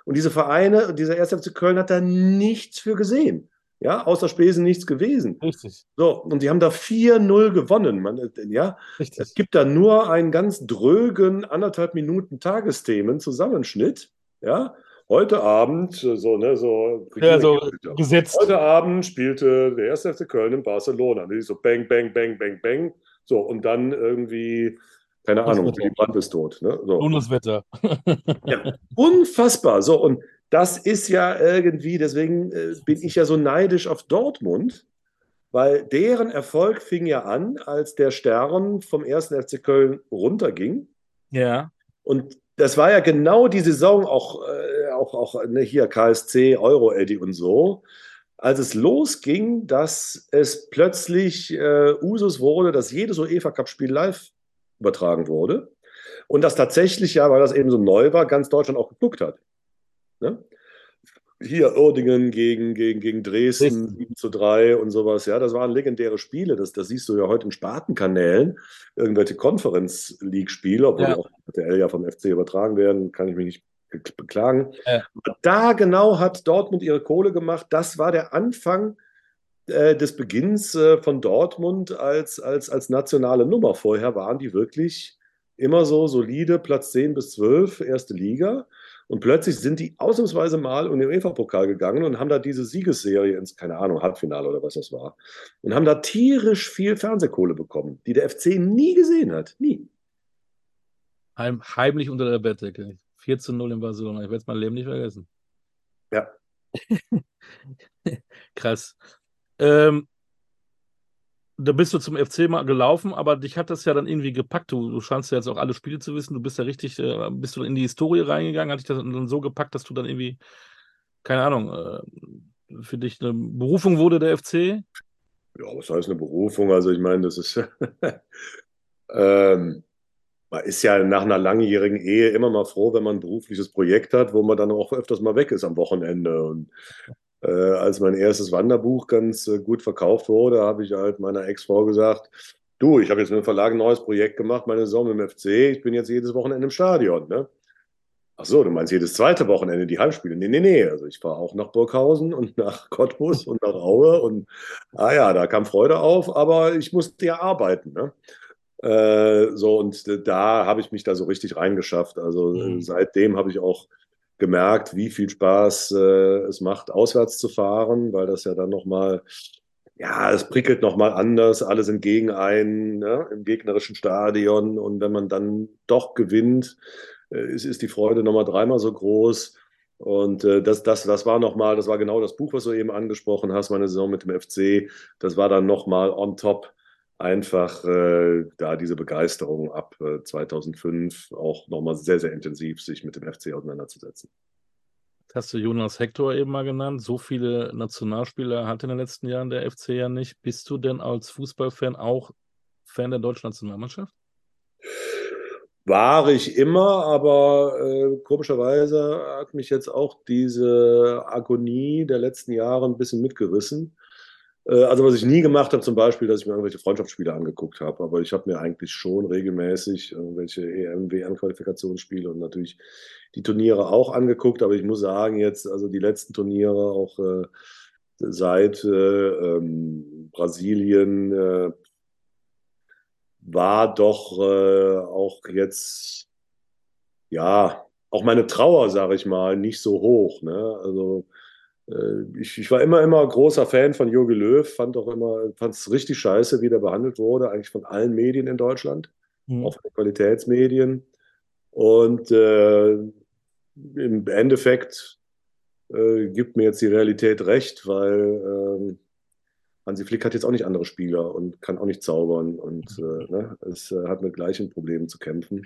Und diese Vereine, dieser 1. FC Köln hat da nichts für gesehen. Ja, außer Spesen nichts gewesen. Richtig. So, und sie haben da 4-0 gewonnen. Man, ja, Richtig. es gibt da nur einen ganz drögen anderthalb Minuten Tagesthemen-Zusammenschnitt. Ja, heute Abend, so, ne, so, ja, so gesetzt. Heute Abend spielte der 1. FC Köln in Barcelona. So bang, bang, bang, bang, bang. So, und dann irgendwie keine das Ahnung, die Brand ist tot. Ne? So. Bundeswetter. ja, unfassbar. So, und das ist ja irgendwie, deswegen äh, bin ich ja so neidisch auf Dortmund, weil deren Erfolg fing ja an, als der Stern vom 1. FC Köln runterging. Ja. Und das war ja genau die Saison, auch, äh, auch, auch ne, hier KSC, Euro Eddy und so, als es losging, dass es plötzlich äh, Usus wurde, dass jedes UEFA Cup-Spiel live übertragen wurde. Und das tatsächlich ja, weil das eben so neu war, ganz Deutschland auch geguckt hat. Ne? Hier Uerdingen gegen, gegen, gegen Dresden, 7 zu 3 und sowas. Ja, das waren legendäre Spiele. Das, das siehst du ja heute in Spartenkanälen. Irgendwelche Conference-League-Spiele, obwohl ja. auch RTL ja vom FC übertragen werden, kann ich mich nicht beklagen. Ja. Da genau hat Dortmund ihre Kohle gemacht. Das war der Anfang des Beginns äh, von Dortmund als, als, als nationale Nummer. Vorher waren die wirklich immer so solide, Platz 10 bis 12, erste Liga. Und plötzlich sind die ausnahmsweise mal in den UEFA-Pokal gegangen und haben da diese Siegesserie ins, keine Ahnung, Halbfinale oder was das war. Und haben da tierisch viel Fernsehkohle bekommen, die der FC nie gesehen hat. Nie. Heim, heimlich unter der Bettdecke. 4 zu 0 in Barcelona. Ich werde es mein Leben nicht vergessen. Ja. Krass. Ähm, da bist du zum FC mal gelaufen, aber dich hat das ja dann irgendwie gepackt. Du, du scheinst ja jetzt auch alle Spiele zu wissen. Du bist ja richtig, äh, bist du in die Historie reingegangen, hat dich das dann so gepackt, dass du dann irgendwie, keine Ahnung, äh, für dich eine Berufung wurde der FC? Ja, was heißt eine Berufung? Also ich meine, das ist, ähm, man ist ja nach einer langjährigen Ehe immer mal froh, wenn man ein berufliches Projekt hat, wo man dann auch öfters mal weg ist am Wochenende. Und äh, als mein erstes Wanderbuch ganz äh, gut verkauft wurde, habe ich halt meiner Ex-Frau gesagt, du, ich habe jetzt mit dem Verlag ein neues Projekt gemacht, meine Saison im FC, ich bin jetzt jedes Wochenende im Stadion. Ne? Ach so, du meinst jedes zweite Wochenende die Heimspiele? Nee, nee, nee. Also ich fahre auch nach Burghausen und nach Cottbus und nach Aue und ah ja, da kam Freude auf, aber ich musste ja arbeiten. Ne? Äh, so und da habe ich mich da so richtig reingeschafft. Also mhm. seitdem habe ich auch gemerkt, wie viel Spaß äh, es macht, auswärts zu fahren, weil das ja dann nochmal, ja, es prickelt nochmal anders, alle sind gegen einen ne, im gegnerischen Stadion und wenn man dann doch gewinnt, äh, ist, ist die Freude nochmal dreimal so groß. Und äh, das, das, das war nochmal, das war genau das Buch, was du eben angesprochen hast, meine Saison mit dem FC. Das war dann nochmal on top einfach äh, da diese Begeisterung ab äh, 2005 auch nochmal sehr, sehr intensiv sich mit dem FC auseinanderzusetzen. hast du Jonas Hector eben mal genannt. So viele Nationalspieler hatte in den letzten Jahren der FC ja nicht. Bist du denn als Fußballfan auch Fan der deutschen Nationalmannschaft? war ich immer, aber äh, komischerweise hat mich jetzt auch diese Agonie der letzten Jahre ein bisschen mitgerissen. Äh, also was ich nie gemacht habe, zum Beispiel, dass ich mir irgendwelche Freundschaftsspiele angeguckt habe, aber ich habe mir eigentlich schon regelmäßig irgendwelche EM, WM-Qualifikationsspiele und natürlich die Turniere auch angeguckt, aber ich muss sagen, jetzt, also die letzten Turniere auch äh, seit äh, ähm, Brasilien äh, war doch äh, auch jetzt, ja, auch meine Trauer, sage ich mal, nicht so hoch. Ne? Also ich, ich, war immer, immer großer Fan von Jogi Löw, fand auch immer, fand es richtig scheiße, wie der behandelt wurde, eigentlich von allen Medien in Deutschland, mhm. auch von den Qualitätsmedien. Und äh, im Endeffekt äh, gibt mir jetzt die Realität recht, weil äh, Hansi Flick hat jetzt auch nicht andere Spieler und kann auch nicht zaubern und äh, ne, es äh, hat mit gleichen Problemen zu kämpfen.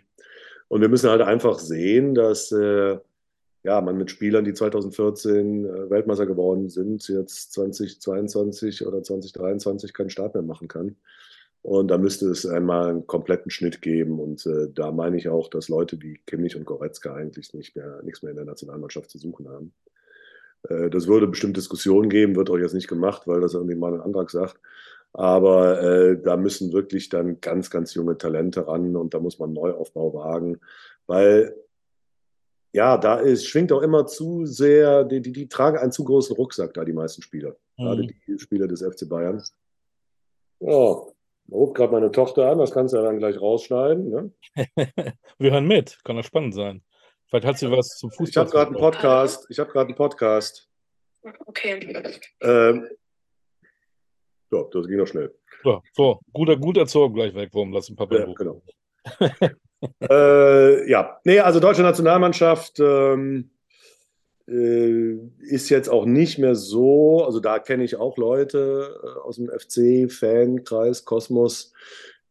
Und wir müssen halt einfach sehen, dass äh, ja, man mit Spielern, die 2014 äh, Weltmeister geworden sind, jetzt 2022 oder 2023 keinen Start mehr machen kann. Und da müsste es einmal einen kompletten Schnitt geben. Und äh, da meine ich auch, dass Leute wie Kimmich und Goretzka eigentlich nicht mehr, nichts mehr in der Nationalmannschaft zu suchen haben. Äh, das würde bestimmt Diskussionen geben, wird auch jetzt nicht gemacht, weil das irgendwie mal ein Antrag sagt. Aber äh, da müssen wirklich dann ganz, ganz junge Talente ran und da muss man Neuaufbau wagen, weil ja, da ist, schwingt auch immer zu sehr, die, die, die tragen einen zu großen Rucksack da, die meisten Spieler. Mhm. Gerade die Spieler des FC Bayern. Oh, ruft gerade meine Tochter an, das kannst du ja dann gleich rausschneiden. Ne? Wir hören mit, kann ja spannend sein. Vielleicht hat sie was zum Fußball. Ich habe gerade einen Podcast. Ich habe gerade einen Podcast. Okay. Ähm, so, das ging noch schnell. So, so guter, gut erzogen, gleich weg, warum lassen Papa ja, genau. äh, ja, nee, also deutsche Nationalmannschaft ähm, äh, ist jetzt auch nicht mehr so, also da kenne ich auch Leute äh, aus dem FC-Fankreis, Kosmos,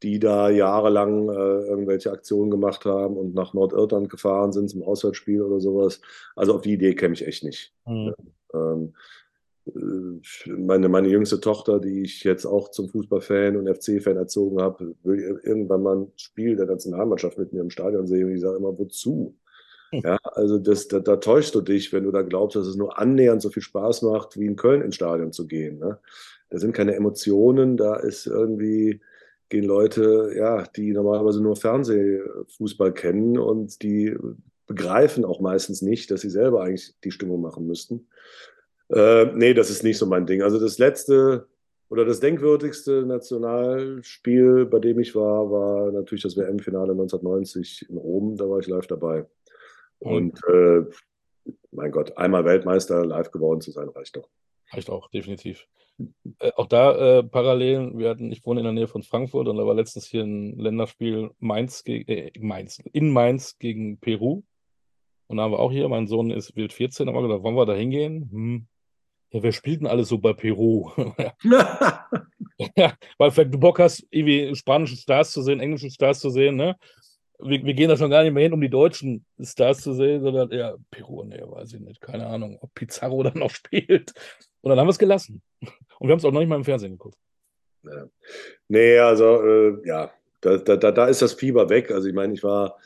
die da jahrelang äh, irgendwelche Aktionen gemacht haben und nach Nordirland gefahren sind zum Auswärtsspiel oder sowas. Also auf die Idee käme ich echt nicht. Mhm. Ähm, äh, meine, meine jüngste Tochter, die ich jetzt auch zum Fußballfan und FC-Fan erzogen habe, will irgendwann mal ein Spiel der Nationalmannschaft mit mir im Stadion sehen und ich sage immer, wozu? Hm. Ja, also das, da, da, täuschst du dich, wenn du da glaubst, dass es nur annähernd so viel Spaß macht, wie in Köln ins Stadion zu gehen. Ne? Da sind keine Emotionen, da ist irgendwie gehen Leute, ja, die normalerweise nur Fernsehfußball kennen und die begreifen auch meistens nicht, dass sie selber eigentlich die Stimmung machen müssten. Äh, nee, das ist nicht so mein Ding. Also das letzte oder das denkwürdigste Nationalspiel, bei dem ich war, war natürlich das WM-Finale 1990 in Rom. Da war ich live dabei. Und äh, mein Gott, einmal Weltmeister live geworden zu sein, reicht doch. Reicht auch, definitiv. Äh, auch da äh, Parallelen, wir hatten, ich wohne in der Nähe von Frankfurt und da war letztens hier ein Länderspiel Mainz, äh, Mainz in Mainz gegen Peru. Und da haben wir auch hier, mein Sohn ist wild 14, da haben wir gedacht, wollen wir da hingehen? Hm. Ja, wer spielt denn alles so bei Peru? ja, weil vielleicht du Bock hast, irgendwie spanische Stars zu sehen, englische Stars zu sehen, ne? Wir, wir, gehen da schon gar nicht mehr hin, um die deutschen Stars zu sehen, sondern ja, Peru, ne, weiß ich nicht, keine Ahnung, ob Pizarro dann noch spielt. Und dann haben wir es gelassen. Und wir haben es auch noch nicht mal im Fernsehen geguckt. Ja. Nee, also äh, ja, da, da, da ist das Fieber weg. Also ich meine, ich war,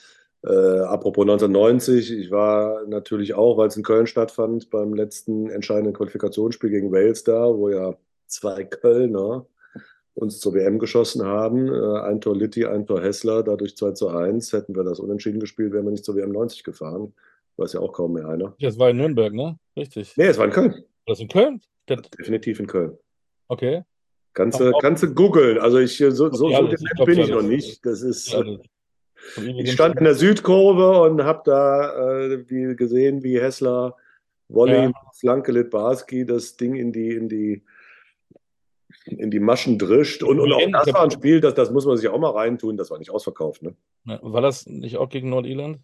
äh, apropos 1990, ich war natürlich auch, weil es in Köln stattfand, beim letzten entscheidenden Qualifikationsspiel gegen Wales da, wo ja zwei Kölner uns zur WM geschossen haben. Äh, ein Tor Litti, ein Tor Hessler, dadurch 2 zu 1. Hätten wir das unentschieden gespielt, wären wir nicht zur WM 90 gefahren. Weiß ja auch kaum mehr einer. Das war in Nürnberg, ne? Richtig. Nee, es war in Köln. Das in Köln? Das Definitiv in Köln. Okay. Kannst du, kannst du googeln. Also ich, so, so, so ja, bin ich noch nicht. Das ist. Ja, ich stand in der Südkurve und habe da äh, wie gesehen, wie Hessler Volley, ja. Flanke Litbarski das Ding in die, in die, in die Maschen drischt. Und, und auch das war ein Spiel, das, das muss man sich auch mal reintun, das war nicht ausverkauft. Ne? War das nicht auch gegen Nordirland?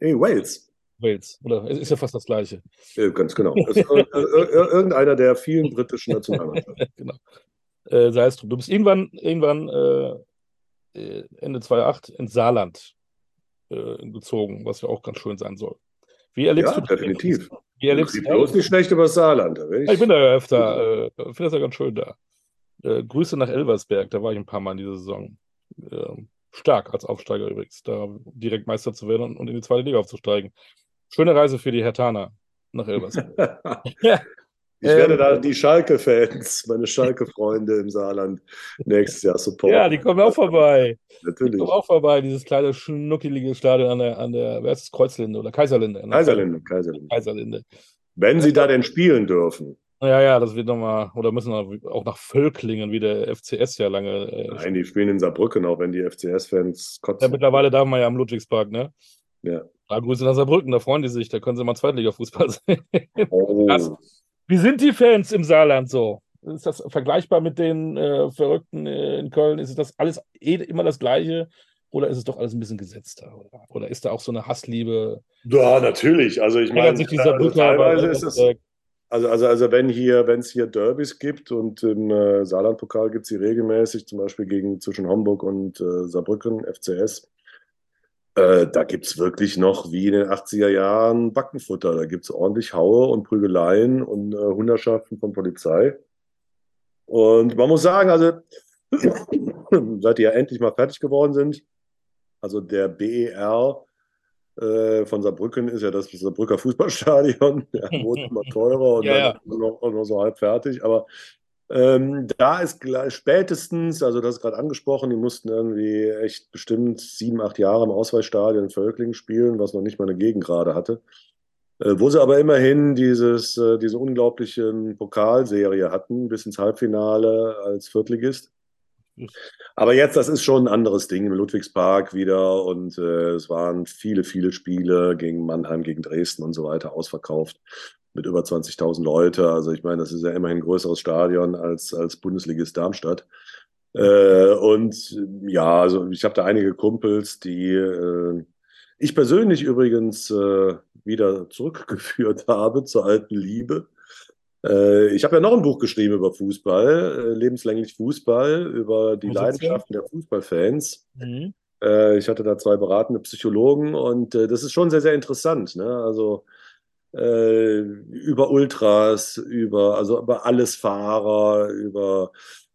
Nee, Wales. Wales. Oder es ist ja fast das Gleiche. Ja, ganz genau. irgendeiner der vielen britischen Nationalmannschaften. genau. Äh, sei es drum. Du bist irgendwann, irgendwann äh, äh Ende 2008 ins Saarland äh, gezogen, was ja auch ganz schön sein soll. Wie erlebst ja, du das? definitiv. Wie erlebst du bloß nicht schlecht über das Saarland. Ich, ich, bin da ja öfter. Äh, finde das ja ganz schön da. Äh, Grüße nach Elversberg, da war ich ein paar Mal in dieser Saison. Ähm, stark als Aufsteiger übrigens, da direkt Meister zu werden und in die zweite Liga aufzusteigen. Schöne Reise für die Hertaner nach Elversberg. ja. Ich werde ähm, da die Schalke-Fans, meine Schalke-Freunde im Saarland nächstes Jahr supporten. Ja, die kommen auch vorbei. Natürlich. Die kommen auch vorbei, dieses kleine schnuckelige Stadion an der, an der wer ist das, Kreuzlinde oder Kaiserlinde? Kaiserlinde, Kaiserlinde. Kaiserlinde. Wenn sie da denn spielen dürfen. Ja, ja, das wird nochmal, oder müssen wir auch nach Völklingen, wie der FCS ja lange. Äh, Nein, die spielen in Saarbrücken, auch wenn die FCS-Fans kotzen. Ja, mittlerweile darf man ja am Ludwigspark, ne? Ja. Da Grüße nach Saarbrücken, da freuen die sich, da können sie mal Zweitliga-Fußball sehen. Oh. Wie sind die Fans im Saarland so? Ist das vergleichbar mit den äh, Verrückten äh, in Köln? Ist das alles eh immer das Gleiche? Oder ist es doch alles ein bisschen gesetzter? Oder, oder ist da auch so eine Hassliebe? Ja, natürlich. Also ich meine, also teilweise ist es, also, also, also wenn hier, wenn es hier Derbys gibt und im äh, Saarlandpokal gibt es sie regelmäßig, zum Beispiel gegen zwischen Homburg und äh, Saarbrücken, FCS, äh, da gibt es wirklich noch wie in den 80er Jahren Backenfutter. Da gibt es ordentlich Haue und Prügeleien und äh, Hunderschaften von Polizei. Und man muss sagen, also seit die ja endlich mal fertig geworden sind, also der BER äh, von Saarbrücken ist ja das Saarbrücker Fußballstadion. Der wurde immer teurer und ja, dann ja. Noch, noch so halb fertig. Aber ähm, da ist gleich, spätestens, also das ist gerade angesprochen, die mussten irgendwie echt bestimmt sieben, acht Jahre im Ausweichstadion in Völklingen spielen, was noch nicht mal eine Gegend gerade hatte. Äh, wo sie aber immerhin dieses, äh, diese unglaubliche Pokalserie hatten, bis ins Halbfinale als Viertligist. Aber jetzt, das ist schon ein anderes Ding im Ludwigspark wieder und äh, es waren viele, viele Spiele gegen Mannheim, gegen Dresden und so weiter ausverkauft mit über 20.000 Leute. Also ich meine, das ist ja immerhin ein größeres Stadion als, als Bundesligist Darmstadt. Äh, und ja, also ich habe da einige Kumpels, die äh, ich persönlich übrigens äh, wieder zurückgeführt habe zur alten Liebe. Äh, ich habe ja noch ein Buch geschrieben über Fußball, äh, lebenslänglich Fußball, über die Leidenschaften der Fußballfans. Mhm. Äh, ich hatte da zwei beratende Psychologen und das ist schon sehr, sehr interessant. Ne? Also über Ultras, über, also über Allesfahrer, über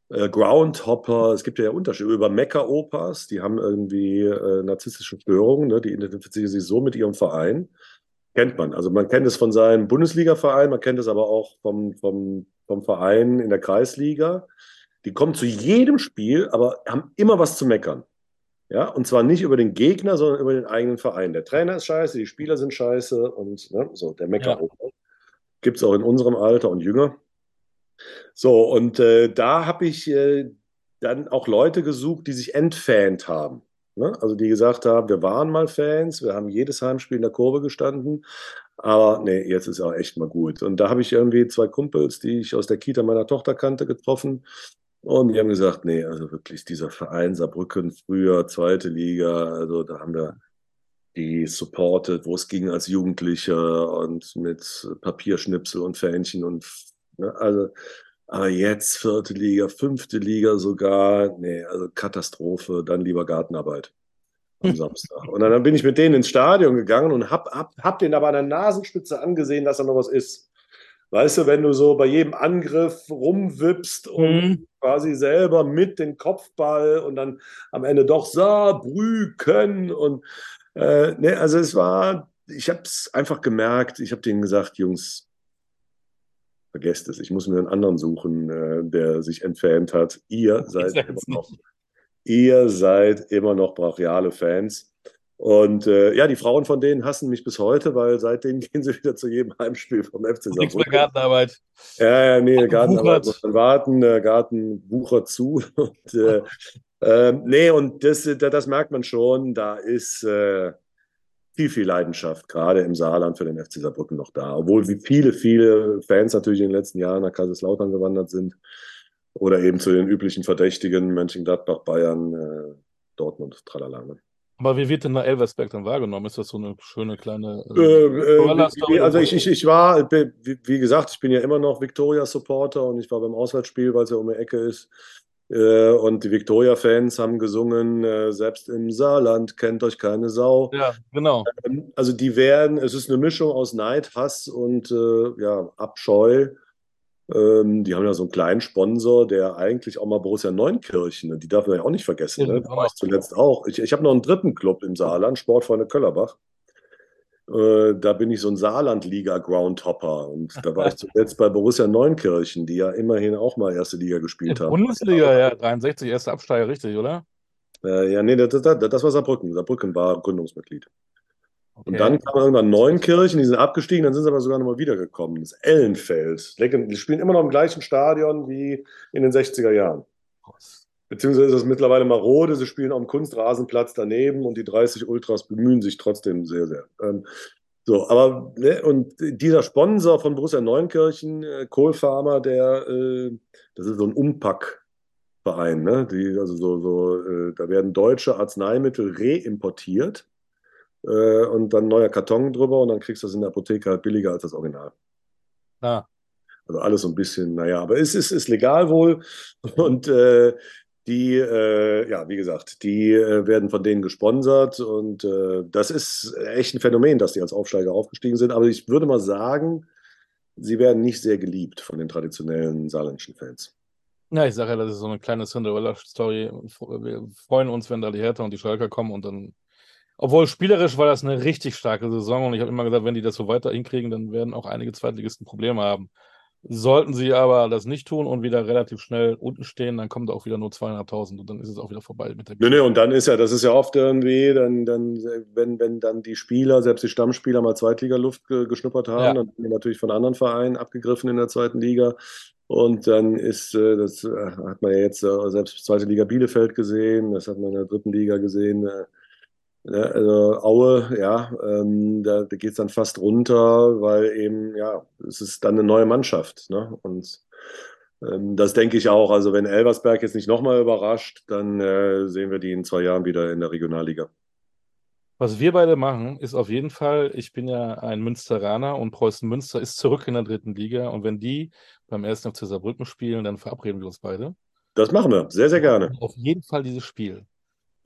äh, Groundhopper, es gibt ja Unterschiede, über Mecker-Opas, die haben irgendwie äh, narzisstische Störungen, ne? die identifizieren sich so mit ihrem Verein kennt man. Also man kennt es von seinem Bundesliga-Verein, man kennt es aber auch vom, vom, vom Verein in der Kreisliga. Die kommen zu jedem Spiel, aber haben immer was zu meckern. Ja, und zwar nicht über den Gegner, sondern über den eigenen Verein. Der Trainer ist scheiße, die Spieler sind scheiße und ne, so, der Mecker ja. Gibt es auch in unserem Alter und jünger. So, und äh, da habe ich äh, dann auch Leute gesucht, die sich entfant haben. Ne? Also die gesagt haben, wir waren mal Fans, wir haben jedes Heimspiel in der Kurve gestanden, aber nee, jetzt ist auch echt mal gut. Und da habe ich irgendwie zwei Kumpels, die ich aus der Kita meiner Tochter kannte, getroffen. Und die haben gesagt, nee, also wirklich dieser Verein Saarbrücken, früher zweite Liga, also da haben wir die supported, wo es ging als Jugendlicher und mit Papierschnipsel und Fähnchen und ne, also aber jetzt vierte Liga, fünfte Liga sogar, nee, also Katastrophe, dann lieber Gartenarbeit am Samstag. Und dann bin ich mit denen ins Stadion gegangen und hab, hab, hab den aber an der Nasenspitze angesehen, dass da noch was ist. Weißt du, wenn du so bei jedem Angriff rumwippst und mhm. quasi selber mit den Kopfball und dann am Ende doch Saarbrücken und äh, ne, also es war, ich habe es einfach gemerkt, ich habe denen gesagt, Jungs, vergesst es. Ich muss mir einen anderen suchen, äh, der sich entfernt hat. Ihr seid, immer noch, ihr seid immer noch brachiale Fans. Und äh, ja, die Frauen von denen hassen mich bis heute, weil seitdem gehen sie wieder zu jedem Heimspiel vom FC Saarbrücken. Nichts mehr Gartenarbeit. Ja, ja, nee, Gartenarbeit muss man warten, der Garten wuchert zu. Und, äh, äh, nee, und das, das merkt man schon, da ist, äh, viel, viel Leidenschaft, gerade im Saarland für den FC Saarbrücken noch da. Obwohl wie viele, viele Fans natürlich in den letzten Jahren nach Kaiserslautern gewandert sind oder eben zu den üblichen Verdächtigen, Mönchengladbach, Bayern, äh, Dortmund, tralala. Aber wie wird denn da Elversberg dann wahrgenommen? Ist das so eine schöne kleine. Äh, äh, also, ich, ich, ich war, wie, gesagt, ich bin ja immer noch Victoria-Supporter und ich war beim Auswärtsspiel, weil es ja um die Ecke ist, äh, und die Victoria-Fans haben gesungen, äh, selbst im Saarland kennt euch keine Sau. Ja, genau. Ähm, also die werden, es ist eine Mischung aus Neid, Hass und äh, ja, Abscheu. Ähm, die haben ja so einen kleinen Sponsor, der eigentlich auch mal Borussia Neunkirchen, ne? die darf man ja auch nicht vergessen. Ne? Da war ich zuletzt auch. Ich, ich habe noch einen dritten Club im Saarland, Sportfreunde Köllerbach. Äh, da bin ich so ein Saarland-Liga-Groundhopper. Und da war ich zuletzt bei Borussia Neunkirchen, die ja immerhin auch mal erste Liga gespielt haben. Bundesliga, ja, 63, erste Absteiger, richtig, oder? Äh, ja, nee, das, das, das war Saarbrücken. Saarbrücken war Gründungsmitglied. Okay. Und dann kam irgendwann Neunkirchen, die sind abgestiegen, dann sind sie aber sogar nochmal wiedergekommen. Das Ellenfeld. Die spielen immer noch im gleichen Stadion wie in den 60er Jahren. Beziehungsweise ist es mittlerweile marode, sie spielen auf dem Kunstrasenplatz daneben und die 30 Ultras bemühen sich trotzdem sehr, sehr. Ähm, so, aber, ne, und dieser Sponsor von Borussia Neunkirchen, äh, Kohlfarmer, der, äh, das ist so ein Umpackverein, ne? Die, also so, so, äh, da werden deutsche Arzneimittel reimportiert äh, und dann neuer Karton drüber und dann kriegst du das in der Apotheke halt billiger als das Original. Ah. Also alles so ein bisschen, naja, aber es ist, ist legal wohl und äh, die, äh, ja, wie gesagt, die äh, werden von denen gesponsert und äh, das ist echt ein Phänomen, dass die als Aufsteiger aufgestiegen sind. Aber ich würde mal sagen, sie werden nicht sehr geliebt von den traditionellen saarländischen Fans. Ja, ich sage ja, das ist so eine kleine Cinderella-Story. Wir freuen uns, wenn da die Hertha und die Schalker kommen und dann obwohl spielerisch war das eine richtig starke Saison und ich habe immer gesagt, wenn die das so weiter hinkriegen, dann werden auch einige Zweitligisten Probleme haben. Sollten sie aber das nicht tun und wieder relativ schnell unten stehen, dann kommen da auch wieder nur 200.000 und dann ist es auch wieder vorbei mit der Nö, nö, und dann ist ja, das ist ja oft irgendwie, dann, dann, wenn, wenn dann die Spieler, selbst die Stammspieler mal Zweitligaluft ge geschnuppert haben, ja. dann werden natürlich von anderen Vereinen abgegriffen in der zweiten Liga. Und dann ist, äh, das äh, hat man ja jetzt äh, selbst zweite Liga Bielefeld gesehen, das hat man in der dritten Liga gesehen also Aue, ja, ähm, da, da geht es dann fast runter, weil eben, ja, es ist dann eine neue Mannschaft. Ne? Und ähm, das denke ich auch. Also wenn Elversberg jetzt nicht nochmal überrascht, dann äh, sehen wir die in zwei Jahren wieder in der Regionalliga. Was wir beide machen, ist auf jeden Fall, ich bin ja ein Münsteraner und Preußen Münster ist zurück in der dritten Liga. Und wenn die beim ersten FC Saarbrücken spielen, dann verabreden wir uns beide. Das machen wir, sehr, sehr gerne. Auf jeden Fall dieses Spiel.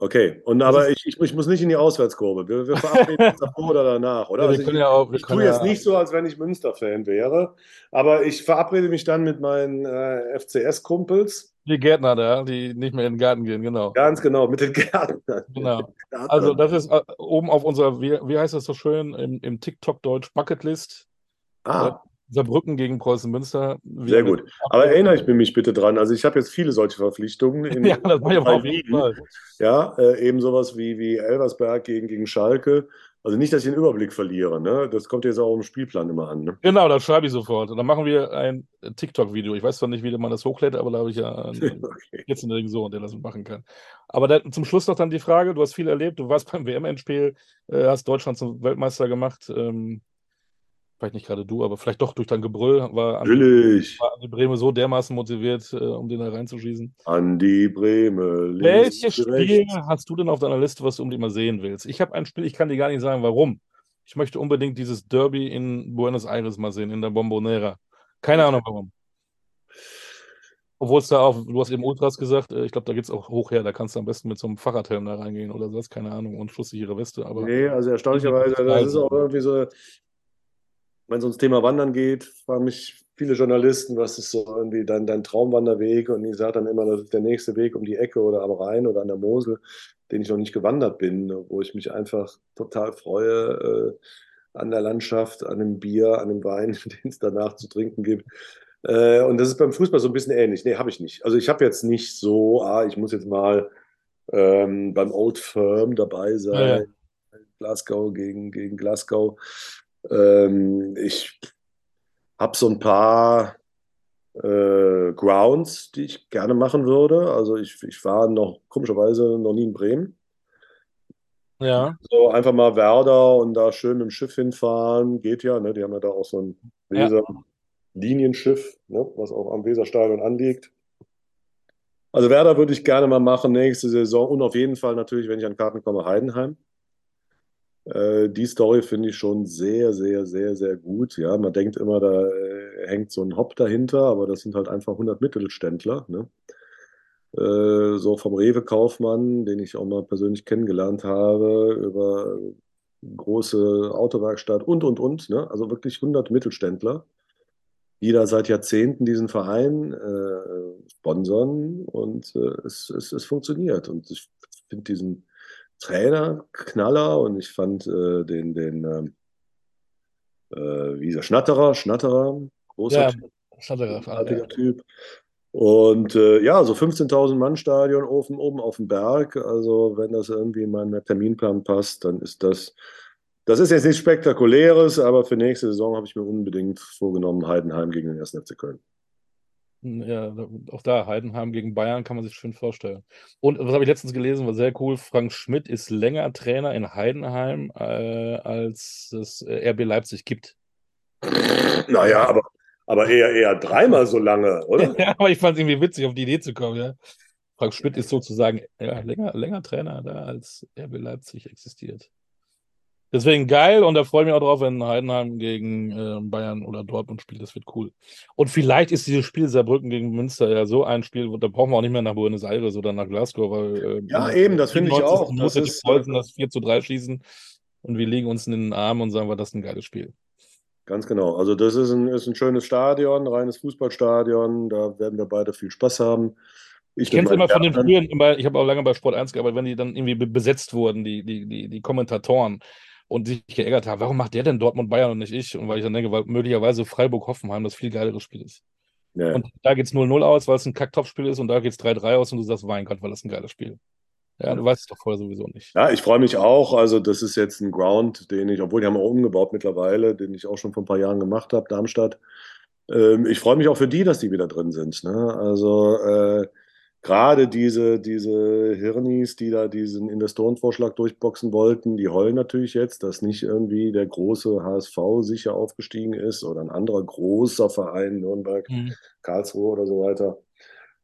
Okay, und aber ich, ich, ich, muss nicht in die Auswärtskurve. Wir, wir verabreden uns davor oder danach, oder? Ja, also ich, ja auch, ich tue jetzt ja nicht so, als wenn ich Münster-Fan wäre, aber ich verabrede mich dann mit meinen äh, FCS-Kumpels. Die Gärtner da, die nicht mehr in den Garten gehen, genau. Ganz genau, mit den Gärtnern. Genau. Also das ist äh, oben auf unserer, wie, wie heißt das so schön, im, im TikTok-Deutsch Bucketlist. Ah. Saarbrücken gegen Preußen Münster. Sehr gut. Aber erinnere ich mich bitte dran. Also ich habe jetzt viele solche Verpflichtungen. In, ja, das mache ich aber auf jeden Fall. Ja, äh, eben sowas wie, wie Elversberg gegen, gegen Schalke. Also nicht, dass ich den Überblick verliere. Ne? Das kommt jetzt auch im Spielplan immer an. Ne? Genau, das schreibe ich sofort. Und dann machen wir ein TikTok-Video. Ich weiß zwar nicht, wie man das hochlädt, aber da habe ich ja einen okay. 14-jährigen Sohn, der das machen kann. Aber da, zum Schluss noch dann die Frage: Du hast viel erlebt, du warst beim WM-Endspiel, äh, hast Deutschland zum Weltmeister gemacht. Ähm, vielleicht nicht gerade du, aber vielleicht doch durch dein Gebrüll, war Andi, war Andi Breme so dermaßen motiviert, äh, um den da reinzuschießen. Andi Breme. Welches Spiel hast du denn auf deiner Liste, was du unbedingt mal sehen willst? Ich habe ein Spiel, ich kann dir gar nicht sagen, warum. Ich möchte unbedingt dieses Derby in Buenos Aires mal sehen, in der Bombonera. Keine Ahnung warum. Obwohl es da auch, du hast eben Ultras gesagt, äh, ich glaube, da geht es auch hoch her, da kannst du am besten mit so einem Fahrradhelm da reingehen oder sowas, keine Ahnung, und schusssichere Weste. Aber nee, also erstaunlicherweise, das ist auch irgendwie so, wenn es ums Thema Wandern geht, fragen mich viele Journalisten, was ist so irgendwie dein, dein Traumwanderweg? Und ich sage dann immer, das ist der nächste Weg um die Ecke oder am Rhein oder an der Mosel, den ich noch nicht gewandert bin, wo ich mich einfach total freue äh, an der Landschaft, an dem Bier, an dem Wein, den es danach zu trinken gibt. Äh, und das ist beim Fußball so ein bisschen ähnlich. Nee, habe ich nicht. Also ich habe jetzt nicht so, ah, ich muss jetzt mal ähm, beim Old Firm dabei sein. Ja, ja. Glasgow gegen, gegen Glasgow. Ähm, ich habe so ein paar äh, Grounds, die ich gerne machen würde. Also ich, ich war noch komischerweise noch nie in Bremen. Ja. So einfach mal Werder und da schön mit dem Schiff hinfahren, geht ja. Ne? Die haben ja da auch so ein Weser-Linienschiff, ne? was auch am Weserstadion anliegt. Also Werder würde ich gerne mal machen nächste Saison und auf jeden Fall natürlich, wenn ich an Karten komme, Heidenheim. Äh, die Story finde ich schon sehr, sehr, sehr, sehr gut. Ja, man denkt immer, da äh, hängt so ein Hop dahinter, aber das sind halt einfach 100 Mittelständler. Ne? Äh, so vom Rewe-Kaufmann, den ich auch mal persönlich kennengelernt habe, über große Autowerkstatt und, und, und. Ne? Also wirklich 100 Mittelständler. wieder seit Jahrzehnten diesen Verein äh, sponsern und äh, es, es, es funktioniert. Und ich finde diesen Trainer Knaller und ich fand äh, den, den ähm, äh, wie ist er, Schnatterer, Schnatterer, großer Ja, Typ, großartiger ja. Typ. Und äh, ja, so 15.000 Mann Stadion oben, oben auf dem Berg. Also wenn das irgendwie in meinen Terminplan passt, dann ist das, das ist jetzt nichts Spektakuläres, aber für nächste Saison habe ich mir unbedingt vorgenommen, Heidenheim gegen den 1. FC Köln. Ja, auch da, Heidenheim gegen Bayern kann man sich schön vorstellen. Und was habe ich letztens gelesen, war sehr cool. Frank Schmidt ist länger Trainer in Heidenheim, äh, als es äh, RB Leipzig gibt. Naja, aber, aber eher, eher dreimal so lange, oder? Ja, aber ich fand es irgendwie witzig, auf die Idee zu kommen, ja. Frank Schmidt ist sozusagen ja, länger, länger Trainer da, als RB Leipzig existiert. Deswegen geil und da freue ich mich auch drauf, wenn Heidenheim gegen äh, Bayern oder Dortmund spielt. Das wird cool. Und vielleicht ist dieses Spiel Saarbrücken gegen Münster ja so ein Spiel, da brauchen wir auch nicht mehr nach Buenos Aires oder nach Glasgow, weil äh, Ja, eben, das finde ich 94. auch. Das Minute die ist, Preußen das 4 zu 3 schießen und wir legen uns in den Arm und sagen, war das ein geiles Spiel. Ganz genau. Also das ist ein, ist ein schönes Stadion, reines Fußballstadion. Da werden wir beide viel Spaß haben. Ich kenne es immer von den früheren, ich habe auch lange bei Sport 1 gearbeitet, wenn die dann irgendwie be- besetzt wurden, die, die, die, die Kommentatoren und sich geärgert haben, warum macht der denn Dortmund Bayern und nicht ich? Und weil ich dann denke, weil möglicherweise Freiburg-Hoffenheim das viel geilere Spiel ist. Ja. Und da geht es 0-0 aus, weil es ein Kacktopspiel ist und da geht es 3-3 aus und du sagst, mein Gott, war das ein geiles Spiel. Ja, du weißt es doch vorher sowieso nicht. Ja, ich freue mich auch. Also, das ist jetzt ein Ground, den ich, obwohl die haben auch umgebaut mittlerweile, den ich auch schon vor ein paar Jahren gemacht habe, Darmstadt. Ähm, ich freue mich auch für die, dass die wieder drin sind. Ne? Also, äh, gerade diese, diese Hirnis, die da diesen Investorenvorschlag durchboxen wollten, die heulen natürlich jetzt, dass nicht irgendwie der große HSV sicher aufgestiegen ist oder ein anderer großer Verein, Nürnberg, Mhm. Karlsruhe oder so weiter.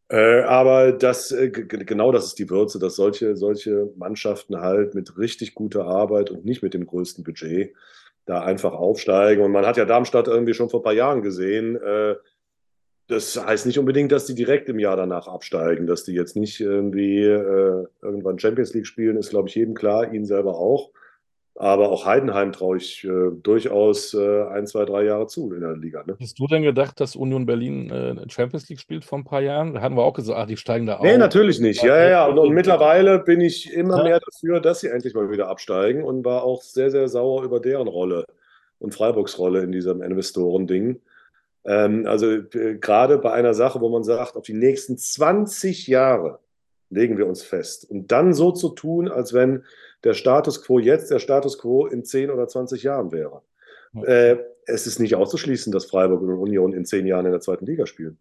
Äh, aber das, äh, genau das ist die Würze, dass solche, solche Mannschaften halt mit richtig guter Arbeit und nicht mit dem größten Budget da einfach aufsteigen. Und man hat ja Darmstadt irgendwie schon vor ein paar Jahren gesehen. Äh, das heißt nicht unbedingt, dass die direkt im Jahr danach absteigen, dass die jetzt nicht irgendwie äh, irgendwann Champions League spielen, ist, glaube ich, jedem klar, ihnen selber auch. Aber auch Heidenheim traue ich äh, durchaus äh, ein, zwei, drei Jahre zu in der Liga. Ne? Hast du denn gedacht, dass Union Berlin äh, Champions League spielt vor ein paar Jahren? Da hatten wir auch gesagt, ach, die steigen da Nee, auf. natürlich nicht. Ja, ja, ja. Und, und mittlerweile bin ich immer Ja. mehr dafür, dass sie endlich mal wieder absteigen und war auch sehr, sehr sauer über deren Rolle und Freiburgs Rolle in diesem Investorending. Ähm, also äh, gerade bei einer Sache, wo man sagt, auf die nächsten 20 Jahre legen wir uns fest. Und dann so zu tun, als wenn der Status quo jetzt der Status quo in 10 oder 20 Jahren wäre. Ja. Äh, es ist nicht auszuschließen, dass Freiburg und Union in 10 Jahren in der zweiten Liga spielen.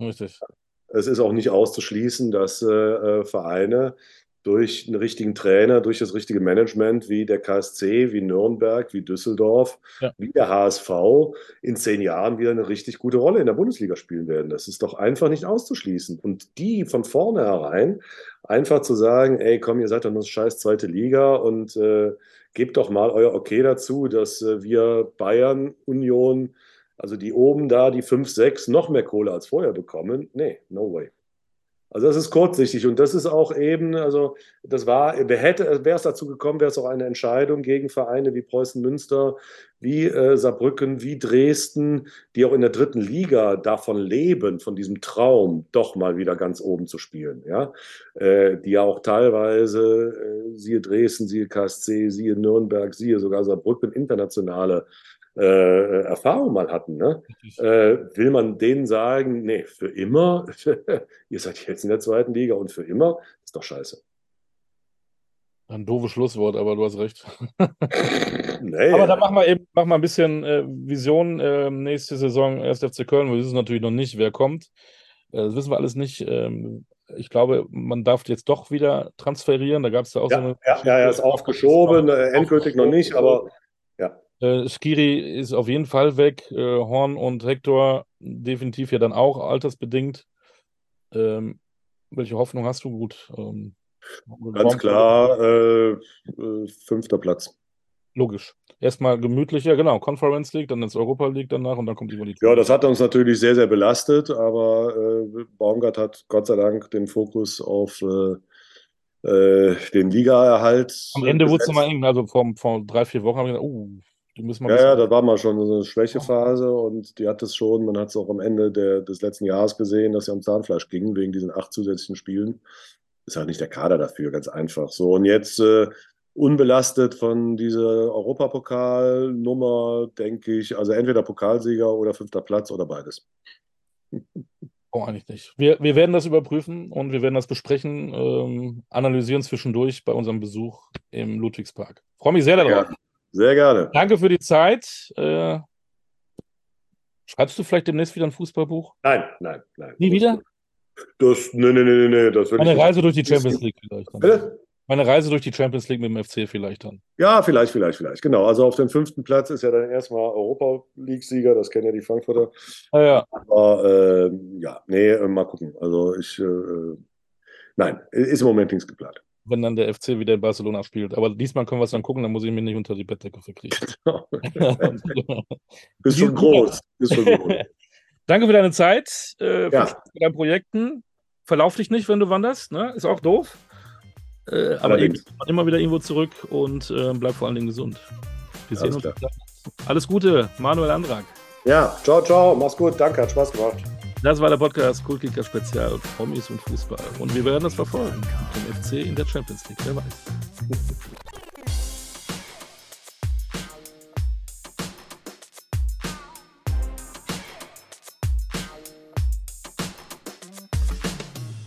Richtig. Es ist auch nicht auszuschließen, dass äh, äh, Vereine durch einen richtigen Trainer, durch das richtige Management wie der KSC, wie Nürnberg, wie Düsseldorf, Ja. wie der HSV in zehn Jahren wieder eine richtig gute Rolle in der Bundesliga spielen werden. Das ist doch einfach nicht auszuschließen. Und die von vornherein einfach zu sagen, ey, komm, ihr seid doch nur scheiß zweite Liga und äh, gebt doch mal euer Okay dazu, dass äh, wir Bayern, Union, also die oben da, die 5, 6, noch mehr Kohle als vorher bekommen. Nee, no way. Also das ist kurzsichtig und das ist auch eben, also das war, hätte, wäre es dazu gekommen, wäre es auch eine Entscheidung gegen Vereine wie Preußen Münster, wie äh, Saarbrücken, wie Dresden, die auch in der dritten Liga davon leben, von diesem Traum, doch mal wieder ganz oben zu spielen, ja, äh, die ja auch teilweise, äh, siehe Dresden, siehe KSC, siehe Nürnberg, siehe sogar Saarbrücken internationale äh, Erfahrung mal hatten, ne? Äh, will man denen sagen, nee, für immer, ihr seid jetzt in der zweiten Liga und für immer, ist doch scheiße. Ein doofes Schlusswort, aber du hast recht. Nee, Aber da machen wir eben machen wir ein bisschen äh, Vision. Äh, nächste Saison 1. FC Köln. Wir wissen natürlich noch nicht, wer kommt. Äh, das wissen wir alles nicht. Ähm, ich glaube, man darf jetzt doch wieder transferieren. Da gab es ja auch so ja, eine. ja, ja, er ist aufgeschoben, äh, endgültig noch nicht, aber ja. Äh, Skiri ist auf jeden Fall weg. Äh, Horn und Hector definitiv ja dann auch altersbedingt. Ähm, welche Hoffnung hast du? Gut. Ähm, Ganz klar, äh, äh, fünfter Platz. Logisch. Erstmal gemütlicher, genau. Conference League, dann ins Europa League danach und dann kommt die Qualität. Ja, das hat uns natürlich sehr, sehr belastet, aber äh, Baumgart hat Gott sei Dank den Fokus auf äh, äh, den Ligaerhalt. Am Ende wurde es nochmal eng. Also vor, vor drei, vier Wochen habe ich gedacht, uh, ja, ja, da war mal schon so eine Schwächephase und die hat es schon. Man hat es auch am Ende der, des letzten Jahres gesehen, dass sie am Zahnfleisch ging wegen diesen acht zusätzlichen Spielen. Ist halt nicht der Kader dafür, ganz einfach. So, und jetzt äh, unbelastet von dieser Europapokalnummer, denke ich, also entweder Pokalsieger oder fünfter Platz oder beides. Oh, eigentlich nicht. Wir, wir werden das überprüfen und wir werden das besprechen, ähm, analysieren zwischendurch bei unserem Besuch im Ludwigspark. Freue mich sehr darauf. Ja, sehr gerne. Danke für die Zeit. Äh, schreibst du vielleicht demnächst wieder ein Fußballbuch? Nein, nein, nein. Nie wieder? Das, nee, nee, nee, nee, das will Eine Reise durch die Champions League vielleicht. Bitte? Meine Reise durch die Champions League mit dem FC vielleicht dann. Ja, vielleicht, vielleicht, vielleicht. Genau. Also auf dem fünften Platz ist ja dann erstmal Europa League-Sieger, das kennen ja die Frankfurter. Ah, ja. Aber äh, ja, nee, äh, mal gucken. Also ich, äh, nein, ist im Moment nichts geplant. Wenn dann der FC wieder in Barcelona spielt. Aber diesmal können wir es dann gucken, dann muss ich mich nicht unter die Bettdecke verkriechen. Bist schon groß. Bist schon groß. Danke für deine Zeit, äh, ja. für deine Projekten. Verlauf dich nicht, wenn du wanderst, ne? Ist auch doof. Äh, aber eben, immer wieder irgendwo zurück und äh, bleib vor allen Dingen gesund. Wir sehen uns. Alles Gute, Manuel Andrag. Ja, ciao, ciao. Mach's gut. Danke, hat Spaß gemacht. Das war der Podcast Kultkicker Spezial Promis und Fußball. Und wir werden das verfolgen. Den FC in der Champions League, wer weiß.